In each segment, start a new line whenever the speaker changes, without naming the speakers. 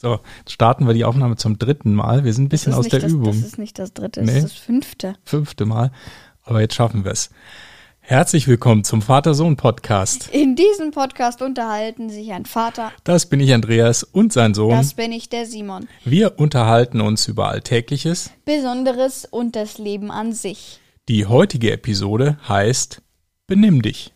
So, jetzt starten wir die Aufnahme zum dritten Mal. Wir sind ein bisschen
Das
aus der
das,
Übung.
Das ist nicht das dritte, das
Nee.
ist das fünfte.
Fünfte Mal. Aber jetzt schaffen wir es. Herzlich willkommen zum Vater-Sohn-Podcast.
In diesem Podcast unterhalten sich ein Vater,
Das bin ich Andreas und sein Sohn.
das bin ich, der Simon.
Wir unterhalten uns über Alltägliches.
Besonderes und das Leben an sich.
Die heutige Episode heißt Benimm dich.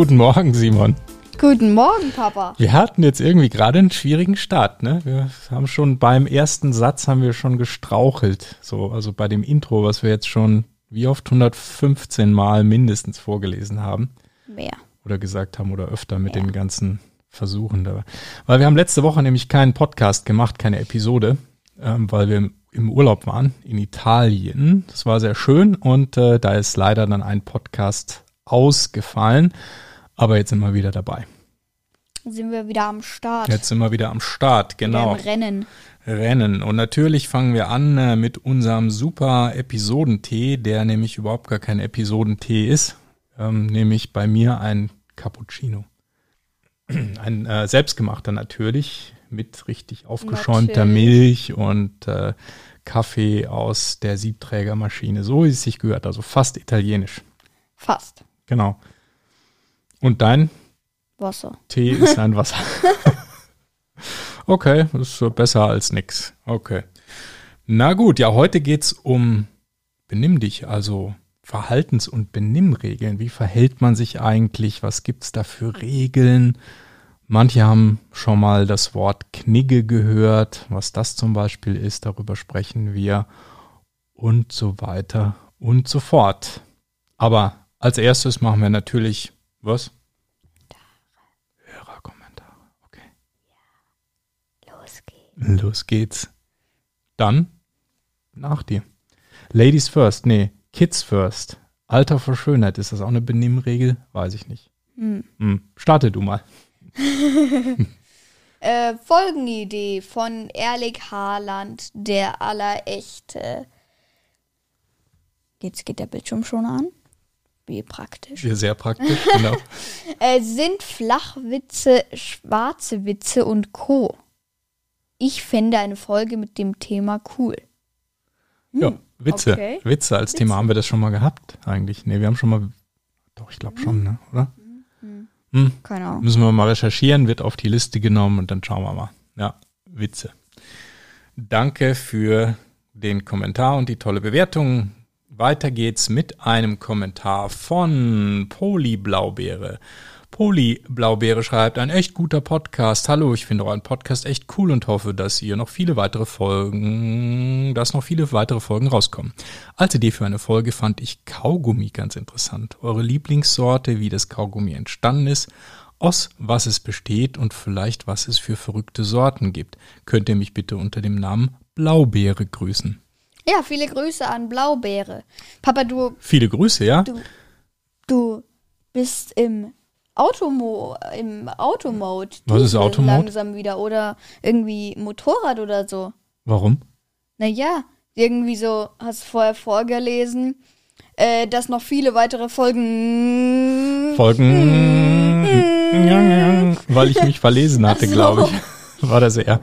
Guten Morgen, Simon.
Guten Morgen, Papa.
Wir hatten jetzt irgendwie gerade einen schwierigen Start, ne? Wir haben schon beim ersten Satz haben wir schon gestrauchelt. So, also bei dem Intro, was wir jetzt schon wie oft 115 Mal mindestens vorgelesen haben
Wer?
oder gesagt haben oder öfter mit
Ja.
den ganzen Versuchen da. Weil wir haben letzte Woche nämlich keinen Podcast gemacht, keine Episode, ähm, weil wir im- im Urlaub waren in Italien. Das war sehr schön und äh, da ist leider dann ein Podcast ausgefallen. Aber jetzt sind wir wieder dabei.
Sind wir wieder am Start.
Jetzt sind wir wieder am Start, genau.
Wieder Rennen.
Rennen. Und natürlich fangen wir an äh, mit unserem super Episodentee, der nämlich überhaupt gar kein Episodentee ist, ähm, nämlich bei mir ein Cappuccino. Ein äh, selbstgemachter natürlich, mit richtig aufgeschäumter
Natürlich.
Milch und äh, Kaffee aus der Siebträgermaschine, so wie es sich gehört, also fast italienisch.
Fast.
Genau. Und dein
Wasser.
Tee ist ein Wasser. okay, das ist besser als nix. Okay. Na gut, ja, heute geht's um Benimm dich, also Verhaltens- und Benimmregeln. Wie verhält man sich eigentlich? Was gibt's da für Regeln? Manche haben schon mal das Wort Knigge gehört, was das zum Beispiel ist, darüber sprechen wir und so weiter und so fort. Aber als erstes machen wir natürlich was? Hörerkommentare. Okay.
Los geht's.
Los geht's. Dann nach dir. Ladies first, nee, Kids first. Alter vor Schönheit, ist das auch eine Benimmregel? Weiß ich nicht.
Hm.
Hm. Starte du mal.
Äh, Folgenidee von Erlik Haaland, der Allerechte. Jetzt geht der Bildschirm schon an. Wie praktisch.
Sehr, sehr praktisch, genau.
Äh, sind Flachwitze, schwarze Witze und Co. Ich fände eine Folge mit dem Thema cool.
ja, Witze.
okay.
Witze als Thema haben wir das schon mal gehabt eigentlich. Nee, wir haben schon mal, doch, ich glaube schon, ne? oder? Hm.
Keine Ahnung.
Müssen wir mal recherchieren, wird auf die Liste genommen und dann schauen wir mal. Ja, Witze. Danke für den Kommentar und die tolle Bewertung. Weiter geht's mit einem Kommentar von Poli Blaubeere. Poli Blaubeere schreibt, ein echt guter Podcast. Hallo, ich finde euren Podcast echt cool und hoffe, dass ihr noch viele weitere Folgen, dass noch viele weitere Folgen rauskommen. Als Idee für eine Folge fand ich Kaugummi ganz interessant. Eure Lieblingssorte, wie das Kaugummi entstanden ist, aus was es besteht und vielleicht was es für verrückte Sorten gibt. Könnt ihr mich bitte unter dem Namen Blaubeere grüßen.
Ja, viele Grüße an Blaubeere. Papa, du,
Viele Grüße, ja?
du, du bist im Automo, im Automode.
Was ist Automode?
Langsam wieder oder irgendwie Motorrad oder so.
Warum?
Naja, irgendwie so, hast vorher vorgelesen, äh, dass noch viele weitere Folgen.
Folgen, weil ich mich verlesen hatte,
so.
glaube ich. War das eher.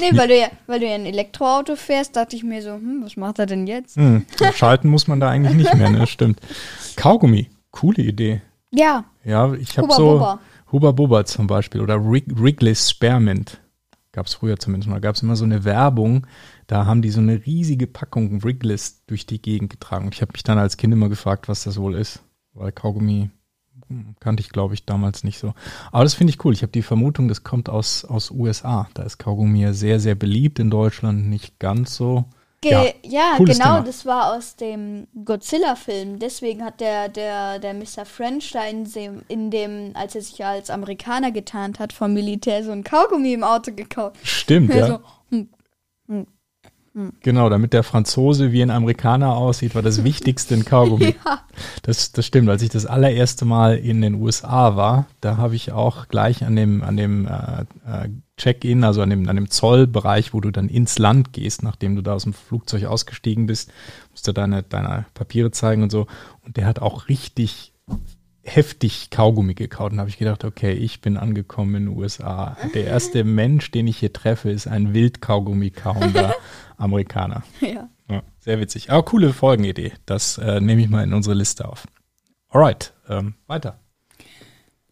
Nee, weil du ja, weil du ja ein Elektroauto fährst, dachte ich mir so, hm, was macht er denn jetzt?
Hm, schalten muss man da eigentlich nicht mehr, ne? Stimmt. Kaugummi, coole Idee.
Ja,
Ja, ich habe so
Bubba.
Huba Bubba zum Beispiel oder Wrig Wrigley's Spearmint. Gab es früher zumindest mal. Gab es immer so eine Werbung, da haben die so eine riesige Packung Wrigley's durch die Gegend getragen. Und ich habe mich dann als Kind immer gefragt, was das wohl ist. Weil Kaugummi kannte ich, glaube ich, damals nicht so. Aber das finde ich cool. Ich habe die Vermutung, das kommt aus, aus USA. Da ist Kaugummi ja sehr, sehr beliebt. In Deutschland nicht ganz so.
Ge
Ja,
ja, genau,
Thema.
das war aus dem Godzilla-Film. Deswegen hat der, der, der Mr. French da in dem, in dem, als er sich als Amerikaner getarnt hat, vom Militär so ein Kaugummi im Auto gekauft.
Stimmt, ja.
So, hm,
Genau, damit der Franzose wie ein Amerikaner aussieht, war das Wichtigste in Kaugummi.
Ja.
Das, das stimmt. Als ich das allererste Mal in den USA war, da habe ich auch gleich an dem, an dem äh, äh, Check-in, also an dem, an dem Zollbereich, wo du dann ins Land gehst, nachdem du da aus dem Flugzeug ausgestiegen bist, musst du deine, deine Papiere zeigen und so. Und der hat auch richtig heftig Kaugummi gekaut. Und habe ich gedacht, okay, ich bin angekommen in den USA. Der erste Mensch, den ich hier treffe, ist ein Wildkaugummi kauender Amerikaner.
Ja.
Ja, sehr witzig. Aber coole Folgenidee. Das äh, nehme ich mal in unsere Liste auf. Alright, ähm, weiter.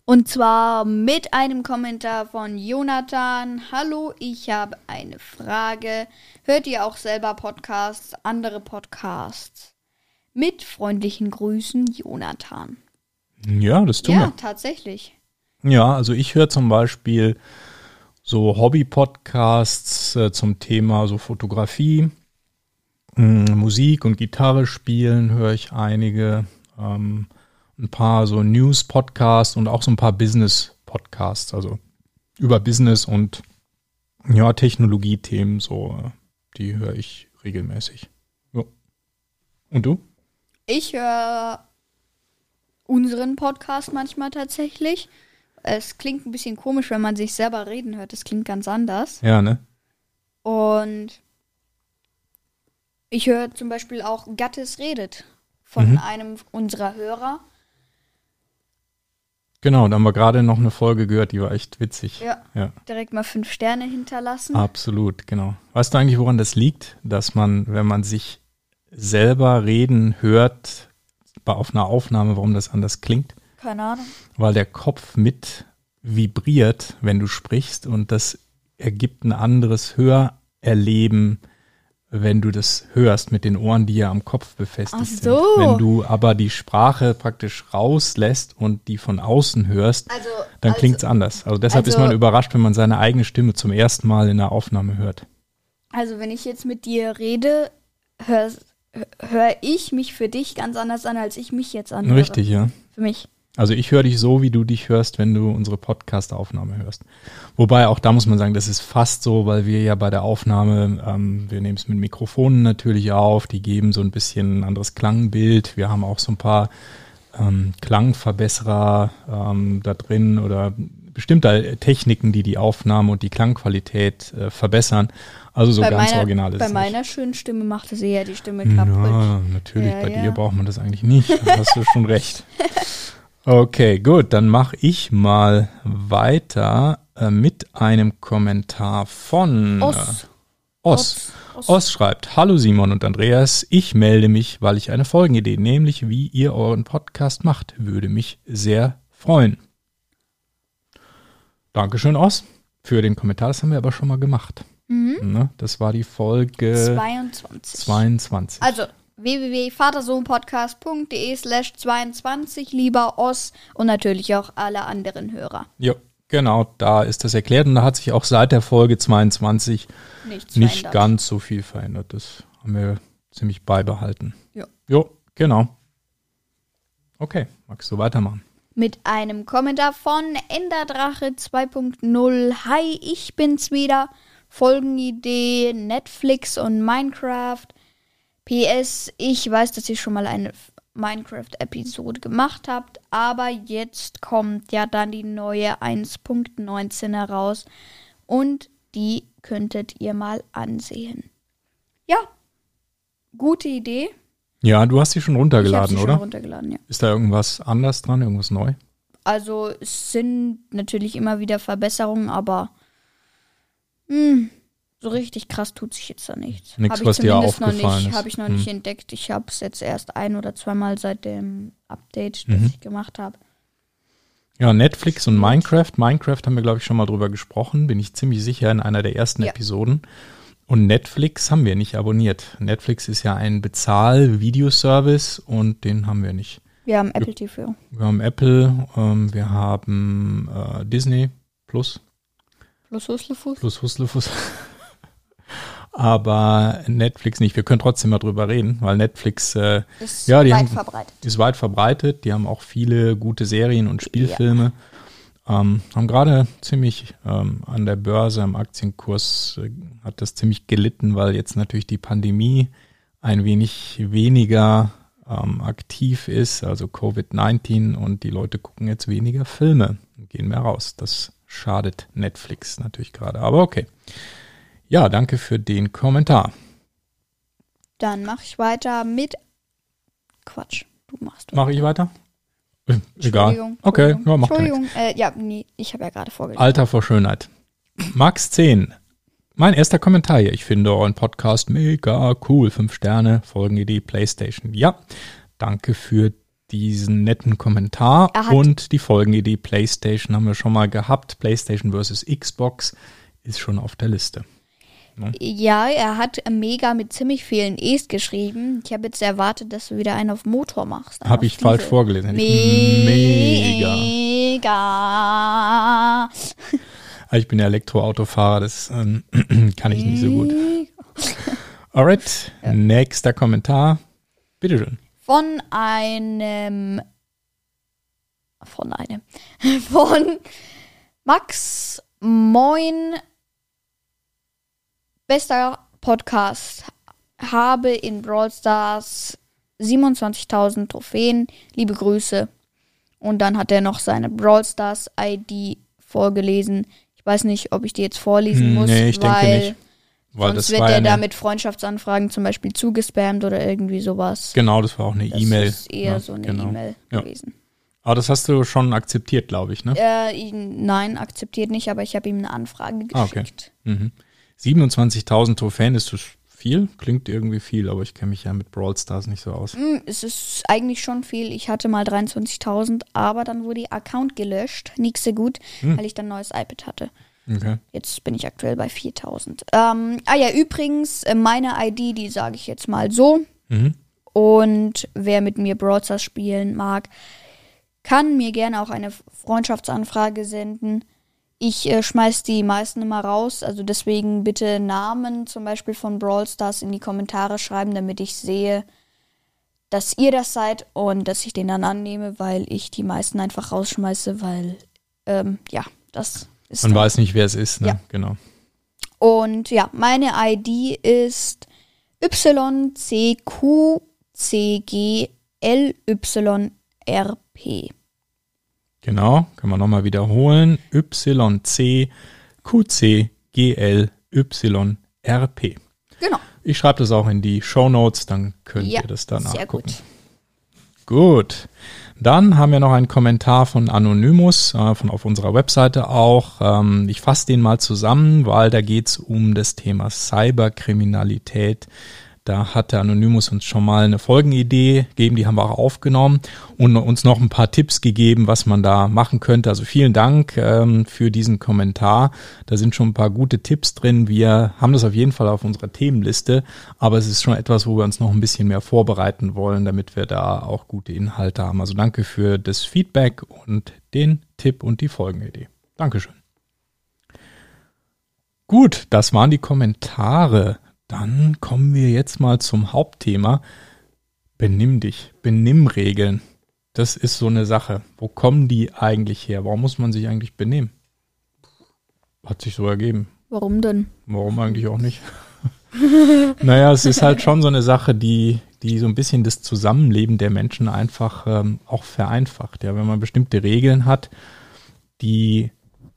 Und zwar mit einem Kommentar von Jonathan. Hallo, ich habe eine Frage. Hört ihr auch selber Podcasts, andere Podcasts? Mit freundlichen Grüßen, Jonathan.
Ja, das tun
ja,
wir.
tatsächlich.
Ja, also ich höre zum Beispiel so Hobby-Podcasts äh, zum Thema so Fotografie, mh, Musik und Gitarre spielen höre ich einige, ähm, ein paar so News-Podcasts und auch so ein paar Business-Podcasts, also über Business und ja, Technologiethemen, so, die höre ich regelmäßig. Ja. Und du?
Ich höre unseren Podcast manchmal tatsächlich. Es klingt ein bisschen komisch, wenn man sich selber reden hört. Es klingt ganz anders.
Ja, ne?
Und ich höre zum Beispiel auch Gattes redet von
Mhm.
einem unserer Hörer.
Genau, da haben wir gerade noch eine Folge gehört, die war echt witzig.
Ja,
Ja.
direkt mal fünf Sterne hinterlassen.
Absolut, genau. Weißt du eigentlich, woran das liegt? Dass man, wenn man sich selber reden hört, bei auf einer Aufnahme, warum das anders klingt?
Keine Ahnung.
Weil der Kopf mit vibriert, wenn du sprichst und das ergibt ein anderes Hörerleben, wenn du das hörst mit den Ohren, die ja am Kopf befestigt
Ach
sind.
so.
Wenn du aber die Sprache praktisch rauslässt und die von außen hörst,
Also,
dann
also,
klingt's anders. Also deshalb ist
also-
man überrascht, wenn man seine eigene Stimme zum ersten Mal in der Aufnahme hört.
Also, wenn ich jetzt mit dir rede, höre hör ich mich für dich ganz anders an, als ich mich jetzt anhöre.
Richtig, ja.
Für mich.
Also ich höre dich so, wie du dich hörst, wenn du unsere Podcast-Aufnahme hörst. Wobei auch da muss man sagen, das ist fast so, weil wir ja bei der Aufnahme, ähm, wir nehmen es mit Mikrofonen natürlich auf, die geben so ein bisschen ein anderes Klangbild. Wir haben auch so ein paar ähm, Klangverbesserer ähm, da drin oder bestimmte Techniken, die die Aufnahme und die Klangqualität äh, verbessern. Also so
bei
ganz
meiner,
original ist
Bei
es nicht.
meiner schönen Stimme macht es eher die Stimme kaputt.
Ja, natürlich,
Ja,
bei
ja.
dir braucht man das eigentlich nicht. Da hast du schon recht. Okay, gut, dann mache ich mal weiter äh, mit einem Kommentar von äh,
Oss.
Oss.
Oss.
Oss schreibt, Hallo Simon und Andreas, ich melde mich, weil ich eine Folgenidee, nämlich wie ihr euren Podcast macht, würde mich sehr freuen. Dankeschön, Oss, für den Kommentar. Das haben wir aber schon mal gemacht.
Mhm.
Ne? Das war die Folge
22.
22.
Also www.vatersohnpodcast.de slash 22, lieber Oss und natürlich auch alle anderen Hörer.
Ja, genau, da ist das erklärt und da hat sich auch seit der Folge 22
Nichts
nicht
verändert.
ganz so viel verändert. Das haben wir ziemlich beibehalten.
Ja.
Jo, genau. Okay, magst du weitermachen?
Mit einem Kommentar von Enderdrache 2.0. Hi, ich bin's wieder. Folgenidee Netflix und Minecraft. PS, ich weiß, dass ihr schon mal eine Minecraft-Episode gemacht habt, aber jetzt kommt ja dann die neue 1.19 heraus und die könntet ihr mal ansehen. Ja, gute Idee.
Ja, du hast sie schon
ich habe
runtergeladen,
sie schon
oder?
runtergeladen, ja.
Ist da irgendwas anders dran, irgendwas neu?
Also es sind natürlich immer wieder Verbesserungen, aber hm, so richtig krass tut sich jetzt da nichts.
Nichts,
Hab
was dir
zumindest noch
aufgefallen
nicht,
ist.
Habe ich noch
Hm.
nicht entdeckt. Ich habe es jetzt erst ein oder zweimal seit dem Update,
Mhm.
das ich gemacht habe.
Ja, Netflix und Minecraft. Minecraft haben wir, glaube ich, schon mal drüber gesprochen, bin ich ziemlich sicher in einer der ersten
Ja.
Episoden. Und Netflix haben wir nicht abonniert. Netflix ist ja ein Bezahl-Videoservice und den haben wir nicht.
Wir haben Apple TV.
Wir haben Apple, ähm, wir haben äh, Disney Plus,
Plus Huslefuß.
plus Huslefus. Aber Netflix nicht. Wir können trotzdem mal drüber reden, weil Netflix äh,
Ist
Ja, die
weit
haben-
verbreitet.
ist weit verbreitet. Die haben auch viele gute Serien und Spielfilme. Ähm, haben gerade ziemlich ähm, an der Börse, am Aktienkurs, äh, hat das ziemlich gelitten, weil jetzt natürlich die Pandemie ein wenig weniger ähm, aktiv ist, also Covid-19 und die Leute gucken jetzt weniger Filme und gehen mehr raus. Das schadet Netflix natürlich gerade. Aber okay. Ja, danke für den Kommentar.
Dann mache ich weiter mit Quatsch. Du machst
Mache ich weiter? Äh, Egal.
Entschuldigung,
Okay,
Entschuldigung.
ja, macht
Entschuldigung. Äh, ja, nee, ich habe ja gerade vorgelesen.
Alter vor Schönheit. Max 10. Mein erster Kommentar hier. Ich finde euren Podcast mega cool. Fünf Sterne, Folgenidee, Playstation. Ja, danke für diesen netten Kommentar. Und die Folgenidee Playstation haben wir schon mal gehabt. Playstation versus Xbox ist schon auf der Liste.
Ja, er hat mega mit ziemlich vielen E's geschrieben. Ich habe jetzt erwartet, dass du wieder einen auf Motor machst.
Habe ich falsch vorgelesen. Mega.
Mega.
Ah, Ich bin ja Elektroautofahrer, das ähm, kann ich nicht so gut. Alright, nächster Kommentar. Bitteschön.
Von einem. Von einem. Von Max Moin. Bester Podcast. Habe in Brawl Stars 27.000 Trophäen. Liebe Grüße. Und dann hat er noch seine Brawl Stars ID vorgelesen. Ich weiß nicht, ob ich die jetzt vorlesen
Hm,
muss,
nee, ich denke
weil
nicht. Weil
sonst
das
wird
war ja
er da mit Freundschaftsanfragen zum Beispiel zugespammt oder irgendwie sowas.
Genau, das war auch eine
Das
E-Mail.
ist eher
Ja,
so eine
genau.
E-Mail
Ja.
gewesen.
Aber das hast du schon akzeptiert, glaube ich, ne?
Äh, nein, akzeptiert nicht, aber ich habe ihm eine Anfrage
Ah, okay.
geschickt.
Mhm. 27.000 Trophäen ist das viel? Klingt irgendwie viel, aber ich kenne mich ja mit Brawl Stars nicht so aus.
Hm, es ist eigentlich schon viel. Ich hatte mal 23.000, aber dann wurde der Account gelöscht. Nix so gut,
Hm.
weil ich dann ein neues iPad hatte.
Okay.
Jetzt bin ich aktuell bei 4.000. Ähm, ah ja, übrigens, äh, meine ID, die sage ich jetzt mal so.
Mhm.
Und wer mit mir Brawl Stars spielen mag, kann mir gerne auch eine Freundschaftsanfrage senden. Ich äh, schmeiß die meisten immer raus, also deswegen bitte Namen zum Beispiel von Brawl Stars in die Kommentare schreiben, damit ich sehe, dass ihr das seid und dass ich den dann annehme, weil ich die meisten einfach rausschmeiße, weil ähm, ja, das ist.
Man
dann-
weiß nicht, wer es ist, ne?
Ja.
Genau.
und ja, meine ID ist YCQCGLYRP.
Genau, kann man nochmal wiederholen. YCQCGLYRP.
Genau.
Ich schreibe das auch in die Show Notes, dann könnt
Ja,
ihr das dann
sehr
nachgucken.
gut.
Gut. Dann haben wir noch einen Kommentar von Anonymous, äh, von auf unserer Webseite auch. Ähm, ich fasse den mal zusammen, weil da geht es um das Thema Cyberkriminalität. Da hat der Anonymous uns schon mal eine Folgenidee gegeben, die haben wir auch aufgenommen und uns noch ein paar Tipps gegeben, was man da machen könnte. Also vielen Dank ähm, für diesen Kommentar. Da sind schon ein paar gute Tipps drin. Wir haben das auf jeden Fall auf unserer Themenliste, aber es ist schon etwas, wo wir uns noch ein bisschen mehr vorbereiten wollen, damit wir da auch gute Inhalte haben. Also danke für das Feedback und den Tipp und die Folgenidee. Dankeschön. Gut, das waren die Kommentare. Dann kommen wir jetzt mal zum Hauptthema. Benimm dich, Benimmregeln. Das ist so eine Sache. Wo kommen die eigentlich her? Warum muss man sich eigentlich benehmen? Hat sich so ergeben.
Warum denn?
Warum eigentlich auch nicht? naja, es ist halt schon so eine Sache, die, die so ein bisschen das Zusammenleben der Menschen einfach ähm, auch vereinfacht. Ja, wenn man bestimmte Regeln hat, die,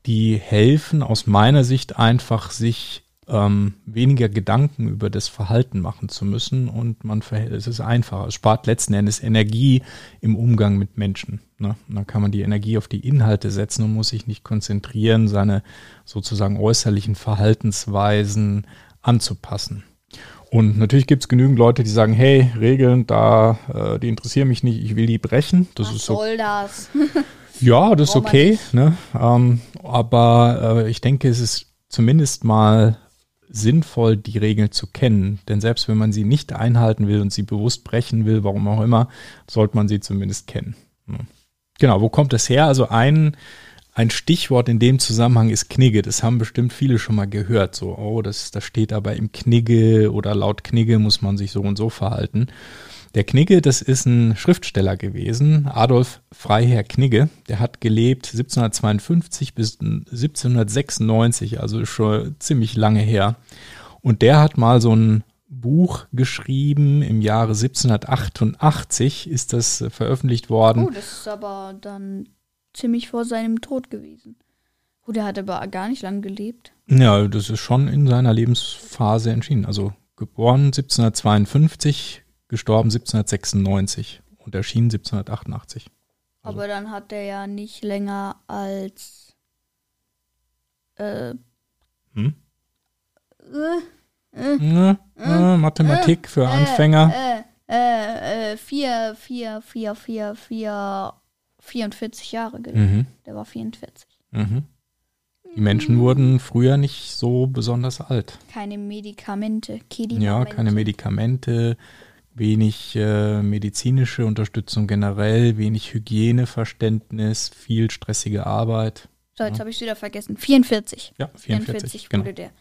die helfen aus meiner Sicht einfach, sich ähm, weniger Gedanken über das Verhalten machen zu müssen und man verhält, es ist einfacher. Es spart letzten Endes Energie im Umgang mit Menschen. Ne? Und dann kann man die Energie auf die Inhalte setzen und muss sich nicht konzentrieren, seine sozusagen äußerlichen Verhaltensweisen anzupassen. Und natürlich gibt es genügend Leute, die sagen, hey, Regeln, da, äh, die interessieren mich nicht, ich will die brechen. Das
Was
ist so
soll das?
ja, das ist okay. Ne? Ähm, aber äh, ich denke, es ist zumindest mal sinnvoll, die Regeln zu kennen. Denn selbst wenn man sie nicht einhalten will und sie bewusst brechen will, warum auch immer, sollte man sie zumindest kennen. Ne? Genau, wo kommt das her? Also ein, ein Stichwort in dem Zusammenhang ist Knigge. Das haben bestimmt viele schon mal gehört. So, oh, das, das steht aber im Knigge oder laut Knigge muss man sich so und so verhalten. Der Knigge, das ist ein Schriftsteller gewesen, Adolf Freiherr Knigge. Der hat gelebt 1752 bis 1796, also schon ziemlich lange her. Und der hat mal so ein Buch geschrieben im Jahre 1788 ist das äh, veröffentlicht worden.
Oh, das ist aber dann ziemlich vor seinem Tod gewesen. Oh, der hat aber gar nicht lang gelebt.
Ja, das ist schon in seiner Lebensphase entschieden. Also geboren 1752, gestorben 1796 und erschienen 1788. Also.
Aber dann hat er ja nicht länger als äh,
hm? äh, äh, äh, Mathematik für Anfänger.
Äh, äh, äh, vier, vier, vier, vier, vier, 44 Jahre gelebt. Mhm. Der war 44.
Mhm. Die Menschen wurden früher nicht so besonders alt.
Keine Medikamente,
Kedimamente. Ja, keine Medikamente, wenig äh, medizinische Unterstützung generell, wenig Hygieneverständnis, viel stressige Arbeit.
So, jetzt ja. habe ich wieder vergessen. 44.
Ja, 44, 44
genau. wurde der.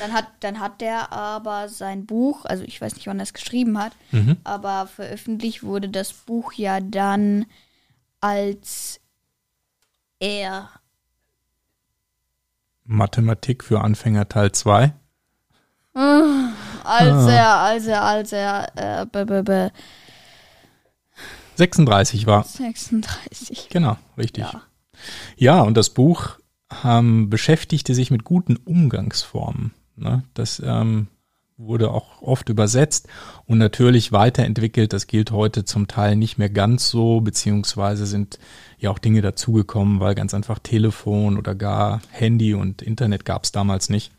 Dann hat, dann hat der aber sein Buch, also ich weiß nicht, wann er es geschrieben hat, mhm. aber veröffentlicht wurde das Buch ja dann, als er
Mathematik für Anfänger Teil 2.
Als ah. er, als er, als er, äh, b, b, b.
36 war.
36.
Genau, richtig. Ja, ja und das Buch ähm, beschäftigte sich mit guten Umgangsformen. Ne? Das ähm, wurde auch oft übersetzt und natürlich weiterentwickelt. Das gilt heute zum Teil nicht mehr ganz so, beziehungsweise sind ja auch Dinge dazugekommen, weil ganz einfach Telefon oder gar Handy und Internet gab es damals nicht.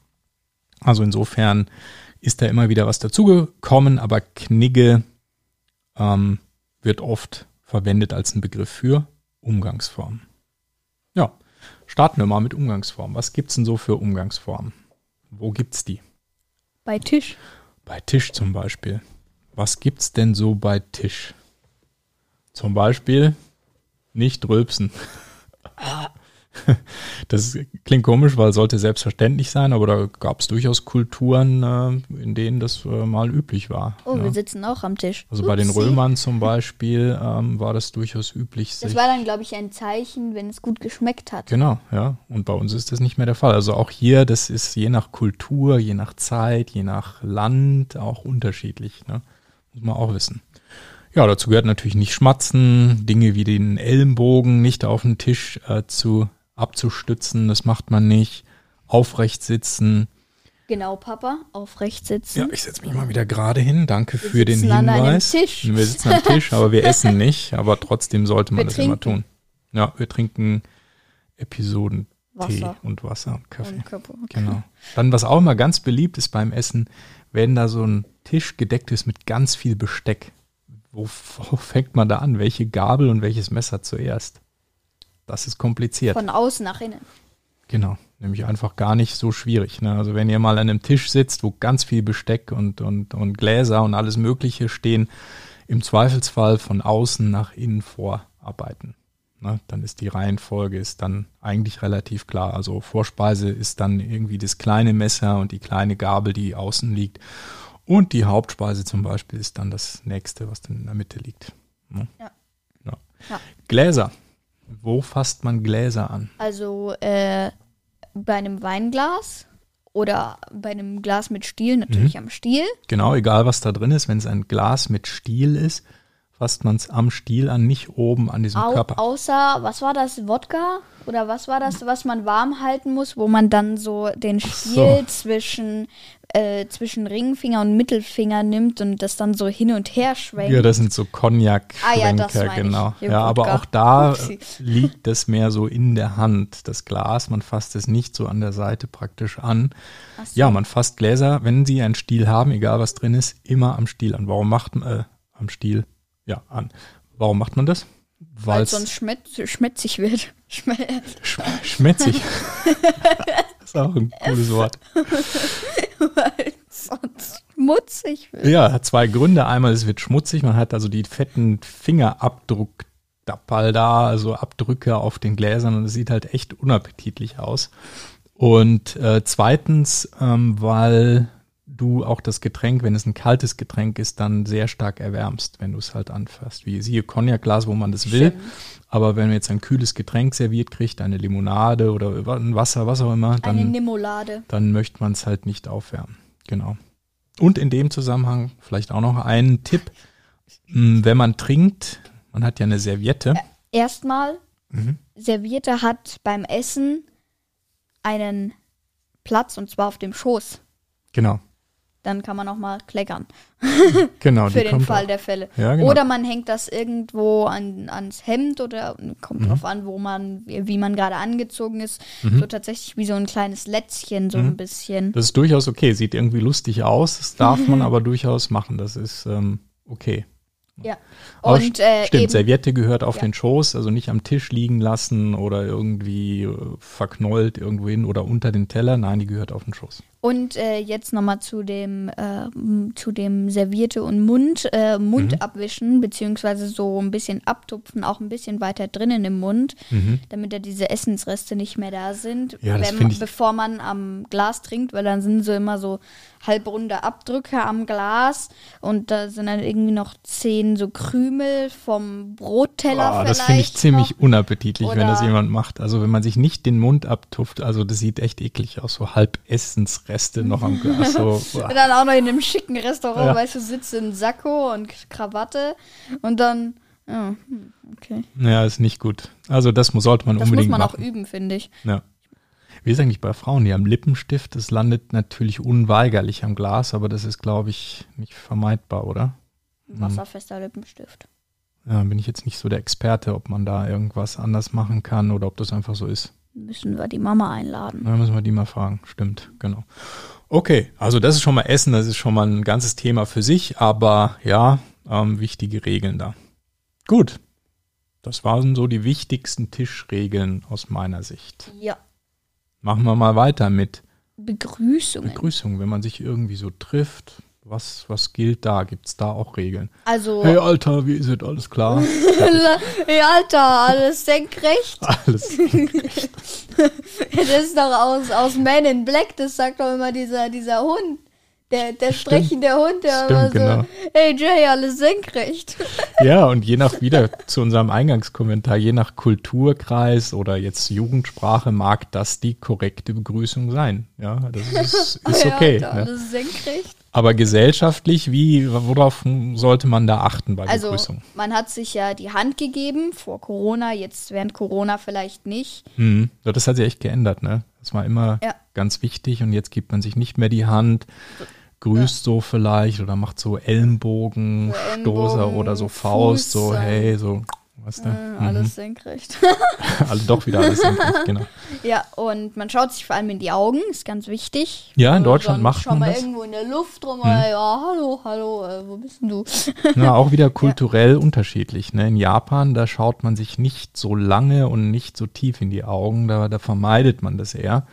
Also insofern ist da immer wieder was dazugekommen, aber Knigge ähm, wird oft verwendet als ein Begriff für Umgangsformen. Ja, starten wir mal mit Umgangsformen. Was gibt es denn so für Umgangsformen? Wo gibt es die?
Bei Tisch.
Bei Tisch zum Beispiel. Was gibt's denn so bei Tisch? Zum Beispiel nicht rülpsen. Das klingt komisch, weil es sollte selbstverständlich sein, aber da gab es durchaus Kulturen, äh, in denen das äh, mal üblich war.
Oh, ne? wir sitzen auch am Tisch.
Also Upsi. bei den Römern zum Beispiel ähm, war das durchaus üblich.
Das war dann, glaube ich, ein Zeichen, wenn es gut geschmeckt hat.
Genau, ja. Und bei uns ist das nicht mehr der Fall. Also auch hier, das ist je nach Kultur, je nach Zeit, je nach Land auch unterschiedlich. Ne? Muss man auch wissen. Ja, dazu gehört natürlich nicht schmatzen, Dinge wie den Ellenbogen nicht auf den Tisch äh, zu abzustützen, das macht man nicht. Aufrecht sitzen.
Genau, Papa, aufrecht sitzen.
Ja, ich setze mich mal wieder gerade hin. Danke wir für den Hinweis. Wir sitzen am Tisch, aber wir essen nicht. Aber trotzdem sollte man wir das trinken. immer tun. Ja, wir trinken Episoden Tee und Wasser und Kaffee. Und Kaffee okay. Genau. Dann, was auch immer ganz beliebt ist beim Essen, wenn da so ein Tisch gedeckt ist mit ganz viel Besteck. Wo, wo fängt man da an? Welche Gabel und welches Messer zuerst? Das ist kompliziert.
Von außen nach innen.
Genau, nämlich einfach gar nicht so schwierig. Ne? Also wenn ihr mal an einem Tisch sitzt, wo ganz viel Besteck und, und, und Gläser und alles Mögliche stehen, im Zweifelsfall von außen nach innen vorarbeiten. Ne? Dann ist die Reihenfolge ist dann eigentlich relativ klar. Also Vorspeise ist dann irgendwie das kleine Messer und die kleine Gabel, die außen liegt. Und die Hauptspeise zum Beispiel ist dann das nächste, was dann in der Mitte liegt. Ne? Ja. Ja. ja. Gläser wo fasst man Gläser an?
Also äh, bei einem Weinglas oder bei einem Glas mit Stiel natürlich mhm. am Stiel.
Genau, egal was da drin ist, wenn es ein Glas mit Stiel ist, fasst man es am Stiel an, nicht oben an diesem
Au
Körper.
Außer, was war das, Wodka? Oder was war das, was man warm halten muss, wo man dann so den Stiel so. zwischen, äh, zwischen Ringfinger und Mittelfinger nimmt und das dann so hin und her schwenkt?
Ja, das sind so Cognac-Schwenker, ah, ja, genau. Ja, ja aber auch da Upsi. liegt es mehr so in der Hand, das Glas. Man fasst es nicht so an der Seite praktisch an. So. Ja, man fasst Gläser, wenn sie einen Stiel haben, egal was drin ist, immer am Stiel an. Warum macht man, äh, am Stiel, ja, an. Warum macht man das?
Weil es sonst schmetz, schmetzig wird. Schme
schmetzig. das ist auch ein cooles Wort.
Weil es sonst schmutzig wird.
Ja, hat zwei Gründe. Einmal, es wird schmutzig. Man hat also die fetten Fingerabdruckdappel da, also Abdrücke auf den Gläsern und es sieht halt echt unappetitlich aus. Und äh, zweitens, ähm, weil du auch das Getränk, wenn es ein kaltes Getränk ist, dann sehr stark erwärmst, wenn du es halt anfasst. Wie siehe Cognac-Glas, wo man das will. Stimmt. Aber wenn man jetzt ein kühles Getränk serviert kriegt, eine Limonade oder ein Wasser, was auch immer, dann,
eine
dann möchte man es halt nicht aufwärmen. Genau. Und in dem Zusammenhang vielleicht auch noch ein Tipp. Hm, wenn man trinkt, man hat ja eine Serviette.
Erstmal, mhm. Serviette hat beim Essen einen Platz und zwar auf dem Schoß.
Genau.
Dann kann man auch mal kleckern.
Genau.
für den Fall
auch.
der Fälle.
Ja, genau.
Oder man hängt das irgendwo an, ans Hemd oder kommt
Mhm.
drauf an, wo man, wie, man gerade angezogen ist.
Mhm.
So tatsächlich wie so ein kleines Lätzchen, so ein bisschen.
Das ist durchaus okay. Sieht irgendwie lustig aus. Das darf
Mhm.
man aber durchaus machen. Das ist ähm, okay.
Ja.
Aber
Und äh,
Stimmt,
eben,
Serviette gehört auf
Ja.
den Schoß, also nicht am Tisch liegen lassen oder irgendwie äh, verknollt irgendwo hin oder unter den Teller. Nein, die gehört auf den Schoß.
Und äh, jetzt nochmal zu dem äh, zu dem Servierte und Mund äh, Mund
Mhm.
abwischen beziehungsweise so ein bisschen abtupfen, auch ein bisschen weiter drinnen im Mund, damit da diese Essensreste nicht mehr da sind,
Ja, das
wenn, bevor man am Glas trinkt, weil dann sind so immer so halbrunde Abdrücke am Glas und da sind dann irgendwie noch zehn so Krümel vom Brotteller
Oh, das finde ich ziemlich
noch.
unappetitlich, wenn das
Oder-
jemand macht. Also wenn man sich nicht den Mund abtupft, also das sieht echt eklig aus, so halb Essensreste noch am Glas. So,
dann auch noch in einem schicken Restaurant,
Ja.
weißt du, sitzt in Sakko und Krawatte und dann, ja, hm, okay.
ja, ist nicht gut. Also das muss, sollte man
Das muss
unbedingt
man auch
machen.
üben, finde ich.
Ja. Wie ist eigentlich bei Frauen? Die haben Lippenstift, das landet natürlich unweigerlich am Glas, aber das ist, glaube ich, nicht vermeidbar, oder?
Ein wasserfester Lippenstift.
Ja, bin ich jetzt nicht so der Experte, ob man da irgendwas anders machen kann oder ob das einfach so ist.
Müssen wir die Mama einladen.
Da müssen wir die mal fragen. Stimmt, genau. Okay, also das ist schon mal Essen, das ist schon mal ein ganzes Thema für sich, aber ja, ähm, wichtige Regeln da. Gut, das waren so die wichtigsten Tischregeln aus meiner Sicht.
Ja.
Machen wir mal weiter mit
Begrüßungen.
Begrüßung, wenn man sich irgendwie so trifft. Was, was gilt da? Gibt es da auch Regeln?
Also,
Hey Alter, wie ist es? Alles klar?
hey, Alter, alles senkrecht.
Alles.
Das ist doch aus, aus Man in Black, das sagt doch immer dieser, dieser Hund. Der, der sprechende Hund, der
Stimmt,
so,
genau.
hey Jay, alles senkrecht.
Ja, und je nach, wieder zu unserem Eingangskommentar, je nach Kulturkreis oder jetzt Jugendsprache mag das die korrekte Begrüßung sein. Ja, das ist, ist okay. Ja.
alles senkrecht.
Aber gesellschaftlich, wie, worauf sollte man da achten bei
Also,
Begrüßung?
man hat sich ja die Hand gegeben vor Corona, jetzt während Corona vielleicht nicht.
Hm, das hat sich echt geändert, ne? Das war immer
Ja.
ganz wichtig und jetzt gibt man sich nicht mehr die Hand, grüßt so vielleicht oder macht so Ellenbogen,
So
Stoßer
Ellenbogen,
oder so Faust,
Fuß,
so. hey, so, was da?
Äh, alles senkrecht.
Alle doch wieder alles senkrecht, genau.
ja, und man schaut sich vor allem in die Augen, ist ganz wichtig.
Ja, in
Äh,
Deutschland macht
schau
man
mal
das.
Irgendwo in der Luft rum, äh, ja, hallo, hallo, äh, wo bist denn du?
Na, auch wieder kulturell unterschiedlich. Ne? In Japan, da schaut man sich nicht so lange und nicht so tief in die Augen, da, da vermeidet man das eher.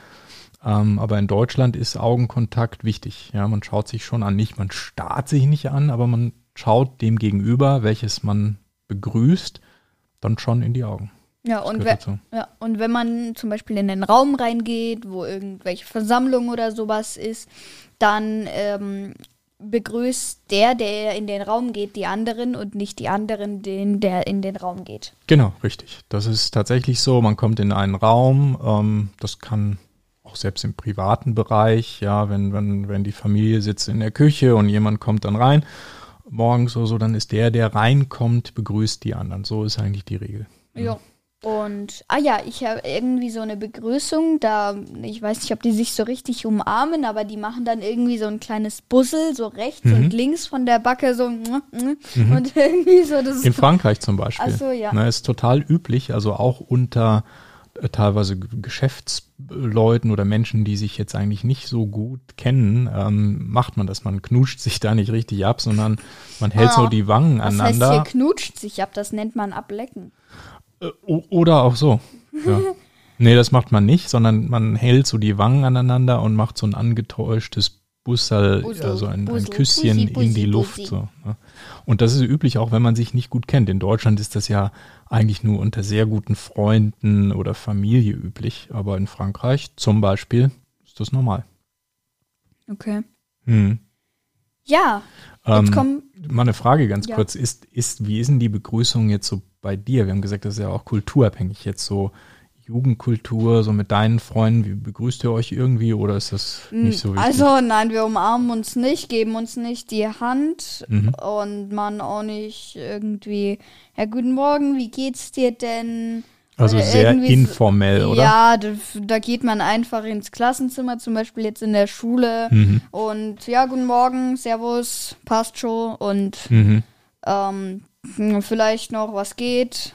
Ähm, aber in Deutschland ist Augenkontakt wichtig. Ja, man schaut sich schon an, nicht, man starrt sich nicht an, aber man schaut dem gegenüber, welches man begrüßt, dann schon in die Augen.
Ja, und,
gehört
we
dazu.
ja, und wenn man zum Beispiel in den Raum reingeht, wo irgendwelche Versammlung oder sowas ist, dann ähm, begrüßt der, der in den Raum geht, die anderen und nicht die anderen, den, der in den Raum geht.
Genau, richtig. Das ist tatsächlich so. Man kommt in einen Raum, ähm, das kann auch selbst im privaten Bereich, ja, wenn, wenn, wenn die Familie sitzt in der Küche und jemand kommt dann rein, morgens oder so, dann ist der, der reinkommt, begrüßt die anderen. So ist eigentlich die Regel.
Ja. Und, ah ja, ich habe irgendwie so eine Begrüßung, da, ich weiß nicht, ob die sich so richtig umarmen, aber die machen dann irgendwie so ein kleines Bussel, so rechts
Mhm.
und links von der Backe, so, und irgendwie so, das
In Frankreich zum Beispiel.
Ach so, ja.
Ne, ist total üblich, also auch unter teilweise Geschäftsleuten oder Menschen, die sich jetzt eigentlich nicht so gut kennen, ähm, macht man das. Man knutscht sich da nicht richtig ab, sondern man hält
Ah,
so die Wangen
Was heißt
aneinander.
hier knutscht sich ab? Das nennt man ablecken.
Äh, Oder auch so. Ja. nee, das macht man nicht, sondern man hält so die Wangen aneinander und macht so ein angetäuschtes Bussel,
Bussel,
also ein, ein Küsschen
Bussi,
in
Bussi,
die Luft. So, ne? Und das ist üblich, auch wenn man sich nicht gut kennt. In Deutschland ist das ja eigentlich nur unter sehr guten Freunden oder Familie üblich. Aber in Frankreich zum Beispiel ist das normal.
Okay.
Hm.
Ja, jetzt
Ähm,
kommen.
Mal eine Frage ganz
Ja.
kurz. Ist, ist, wie ist denn die Begrüßung jetzt so bei dir? Wir haben gesagt, das ist ja auch kulturabhängig. Jetzt so Jugendkultur, so mit deinen Freunden, wie begrüßt ihr euch irgendwie oder ist das nicht so wichtig?
Also, nein, wir umarmen uns nicht, geben uns nicht die Hand
Mhm.
und man auch nicht irgendwie, ja, guten Morgen, wie geht's dir denn?
Also sehr
so-
informell, oder?
Ja, da, da geht man einfach ins Klassenzimmer, zum Beispiel jetzt in der Schule.
Mhm.
Und ja, guten Morgen, Servus, passt schon. Und
Mhm.
ähm, vielleicht noch, was geht.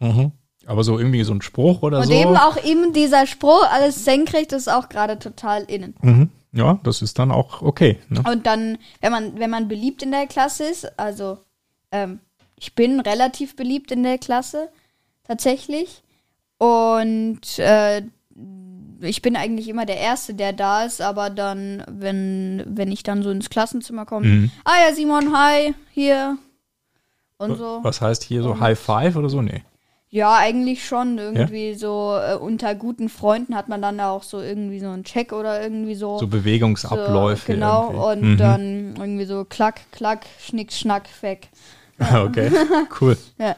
Mhm. Aber so irgendwie so ein Spruch oder
Und
so.
eben auch eben dieser Spruch, alles senkrecht, ist auch gerade total innen.
Mhm. Ja, das ist dann auch okay. Ne?
Und dann, wenn man, wenn man beliebt in der Klasse ist, also ähm, ich bin relativ beliebt in der Klasse, tatsächlich. Und äh, ich bin eigentlich immer der Erste, der da ist, aber dann, wenn, wenn ich dann so ins Klassenzimmer komme,
Mhm.
ah ja, Simon, hi, hier. Und so.
Was heißt hier so
Und-
High Five oder so? Nee.
Ja, eigentlich schon. Irgendwie so äh, unter guten Freunden hat man dann auch so irgendwie so einen Check oder irgendwie so.
So Bewegungsabläufe.
So, genau,
irgendwie.
und
Mhm.
dann irgendwie so klack, klack, schnick, schnack, weg.
Okay, cool.
Ja.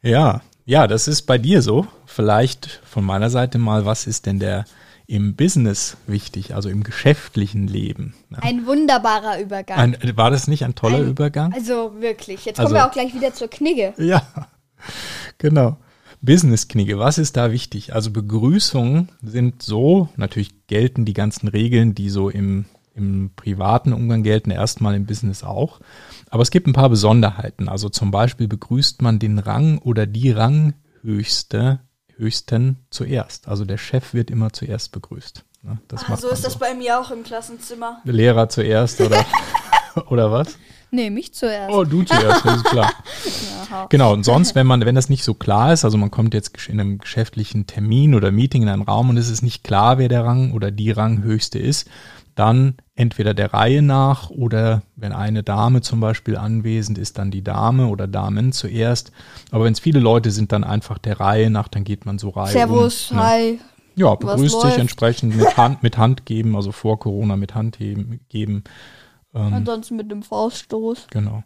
Ja, ja, das ist bei dir so. Vielleicht von meiner Seite mal, was ist denn der im Business wichtig, also im geschäftlichen Leben? ne?
Ein wunderbarer Übergang.
Ein, war das nicht ein toller
Ein-
Übergang?
also wirklich. Jetzt
Also-
kommen wir auch gleich wieder zur Knigge.
Ja, genau. Business-Knigge, was ist da wichtig? Also Begrüßungen sind so, natürlich gelten die ganzen Regeln, die so im, im privaten Umgang gelten, erstmal im Business auch. Aber es gibt ein paar Besonderheiten. Also zum Beispiel begrüßt man den Rang oder die Ranghöchste, höchsten zuerst. Also der Chef wird immer zuerst begrüßt. Ne, Das
Ah, so ist das bei mir auch im Klassenzimmer.
Der Lehrer zuerst oder, oder was?
Nee, mich zuerst.
Oh, du zuerst, das ist klar. Genau, und sonst, wenn man, wenn das nicht so klar ist, also man kommt jetzt in einem geschäftlichen Termin oder Meeting in einen Raum und es ist nicht klar, wer der Rang oder die Ranghöchste ist, dann entweder der Reihe nach oder wenn eine Dame zum Beispiel anwesend ist, dann die Dame oder Damen zuerst. Aber wenn es viele Leute sind, dann einfach der Reihe nach, dann geht man so Reihe
Servus,
um, ne?
hi.
Ja, begrüßt sich entsprechend mit Hand, mit Hand geben, also vor Corona mit Hand heben, geben. Ähm,
Ansonsten mit dem Fauststoß.
Genau.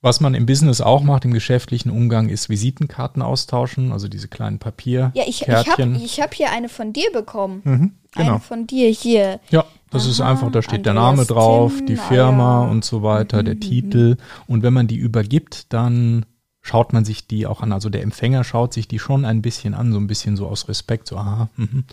Was man im Business auch macht, im geschäftlichen Umgang, ist Visitenkarten austauschen, also diese kleinen Papier.
Ja, ich, ich habe hab hier eine von dir bekommen.
Mhm, genau.
Eine von dir hier.
Ja, das ist
Aha,
einfach, da steht der
Andreas
Name drauf,
Timm,
die
ah
Firma
ja.
und so weiter, der
Mhm,
Titel. Und wenn man die übergibt, dann schaut man sich die auch an. Also der Empfänger schaut sich die schon ein bisschen an, so ein bisschen so aus Respekt, so aha, mhm.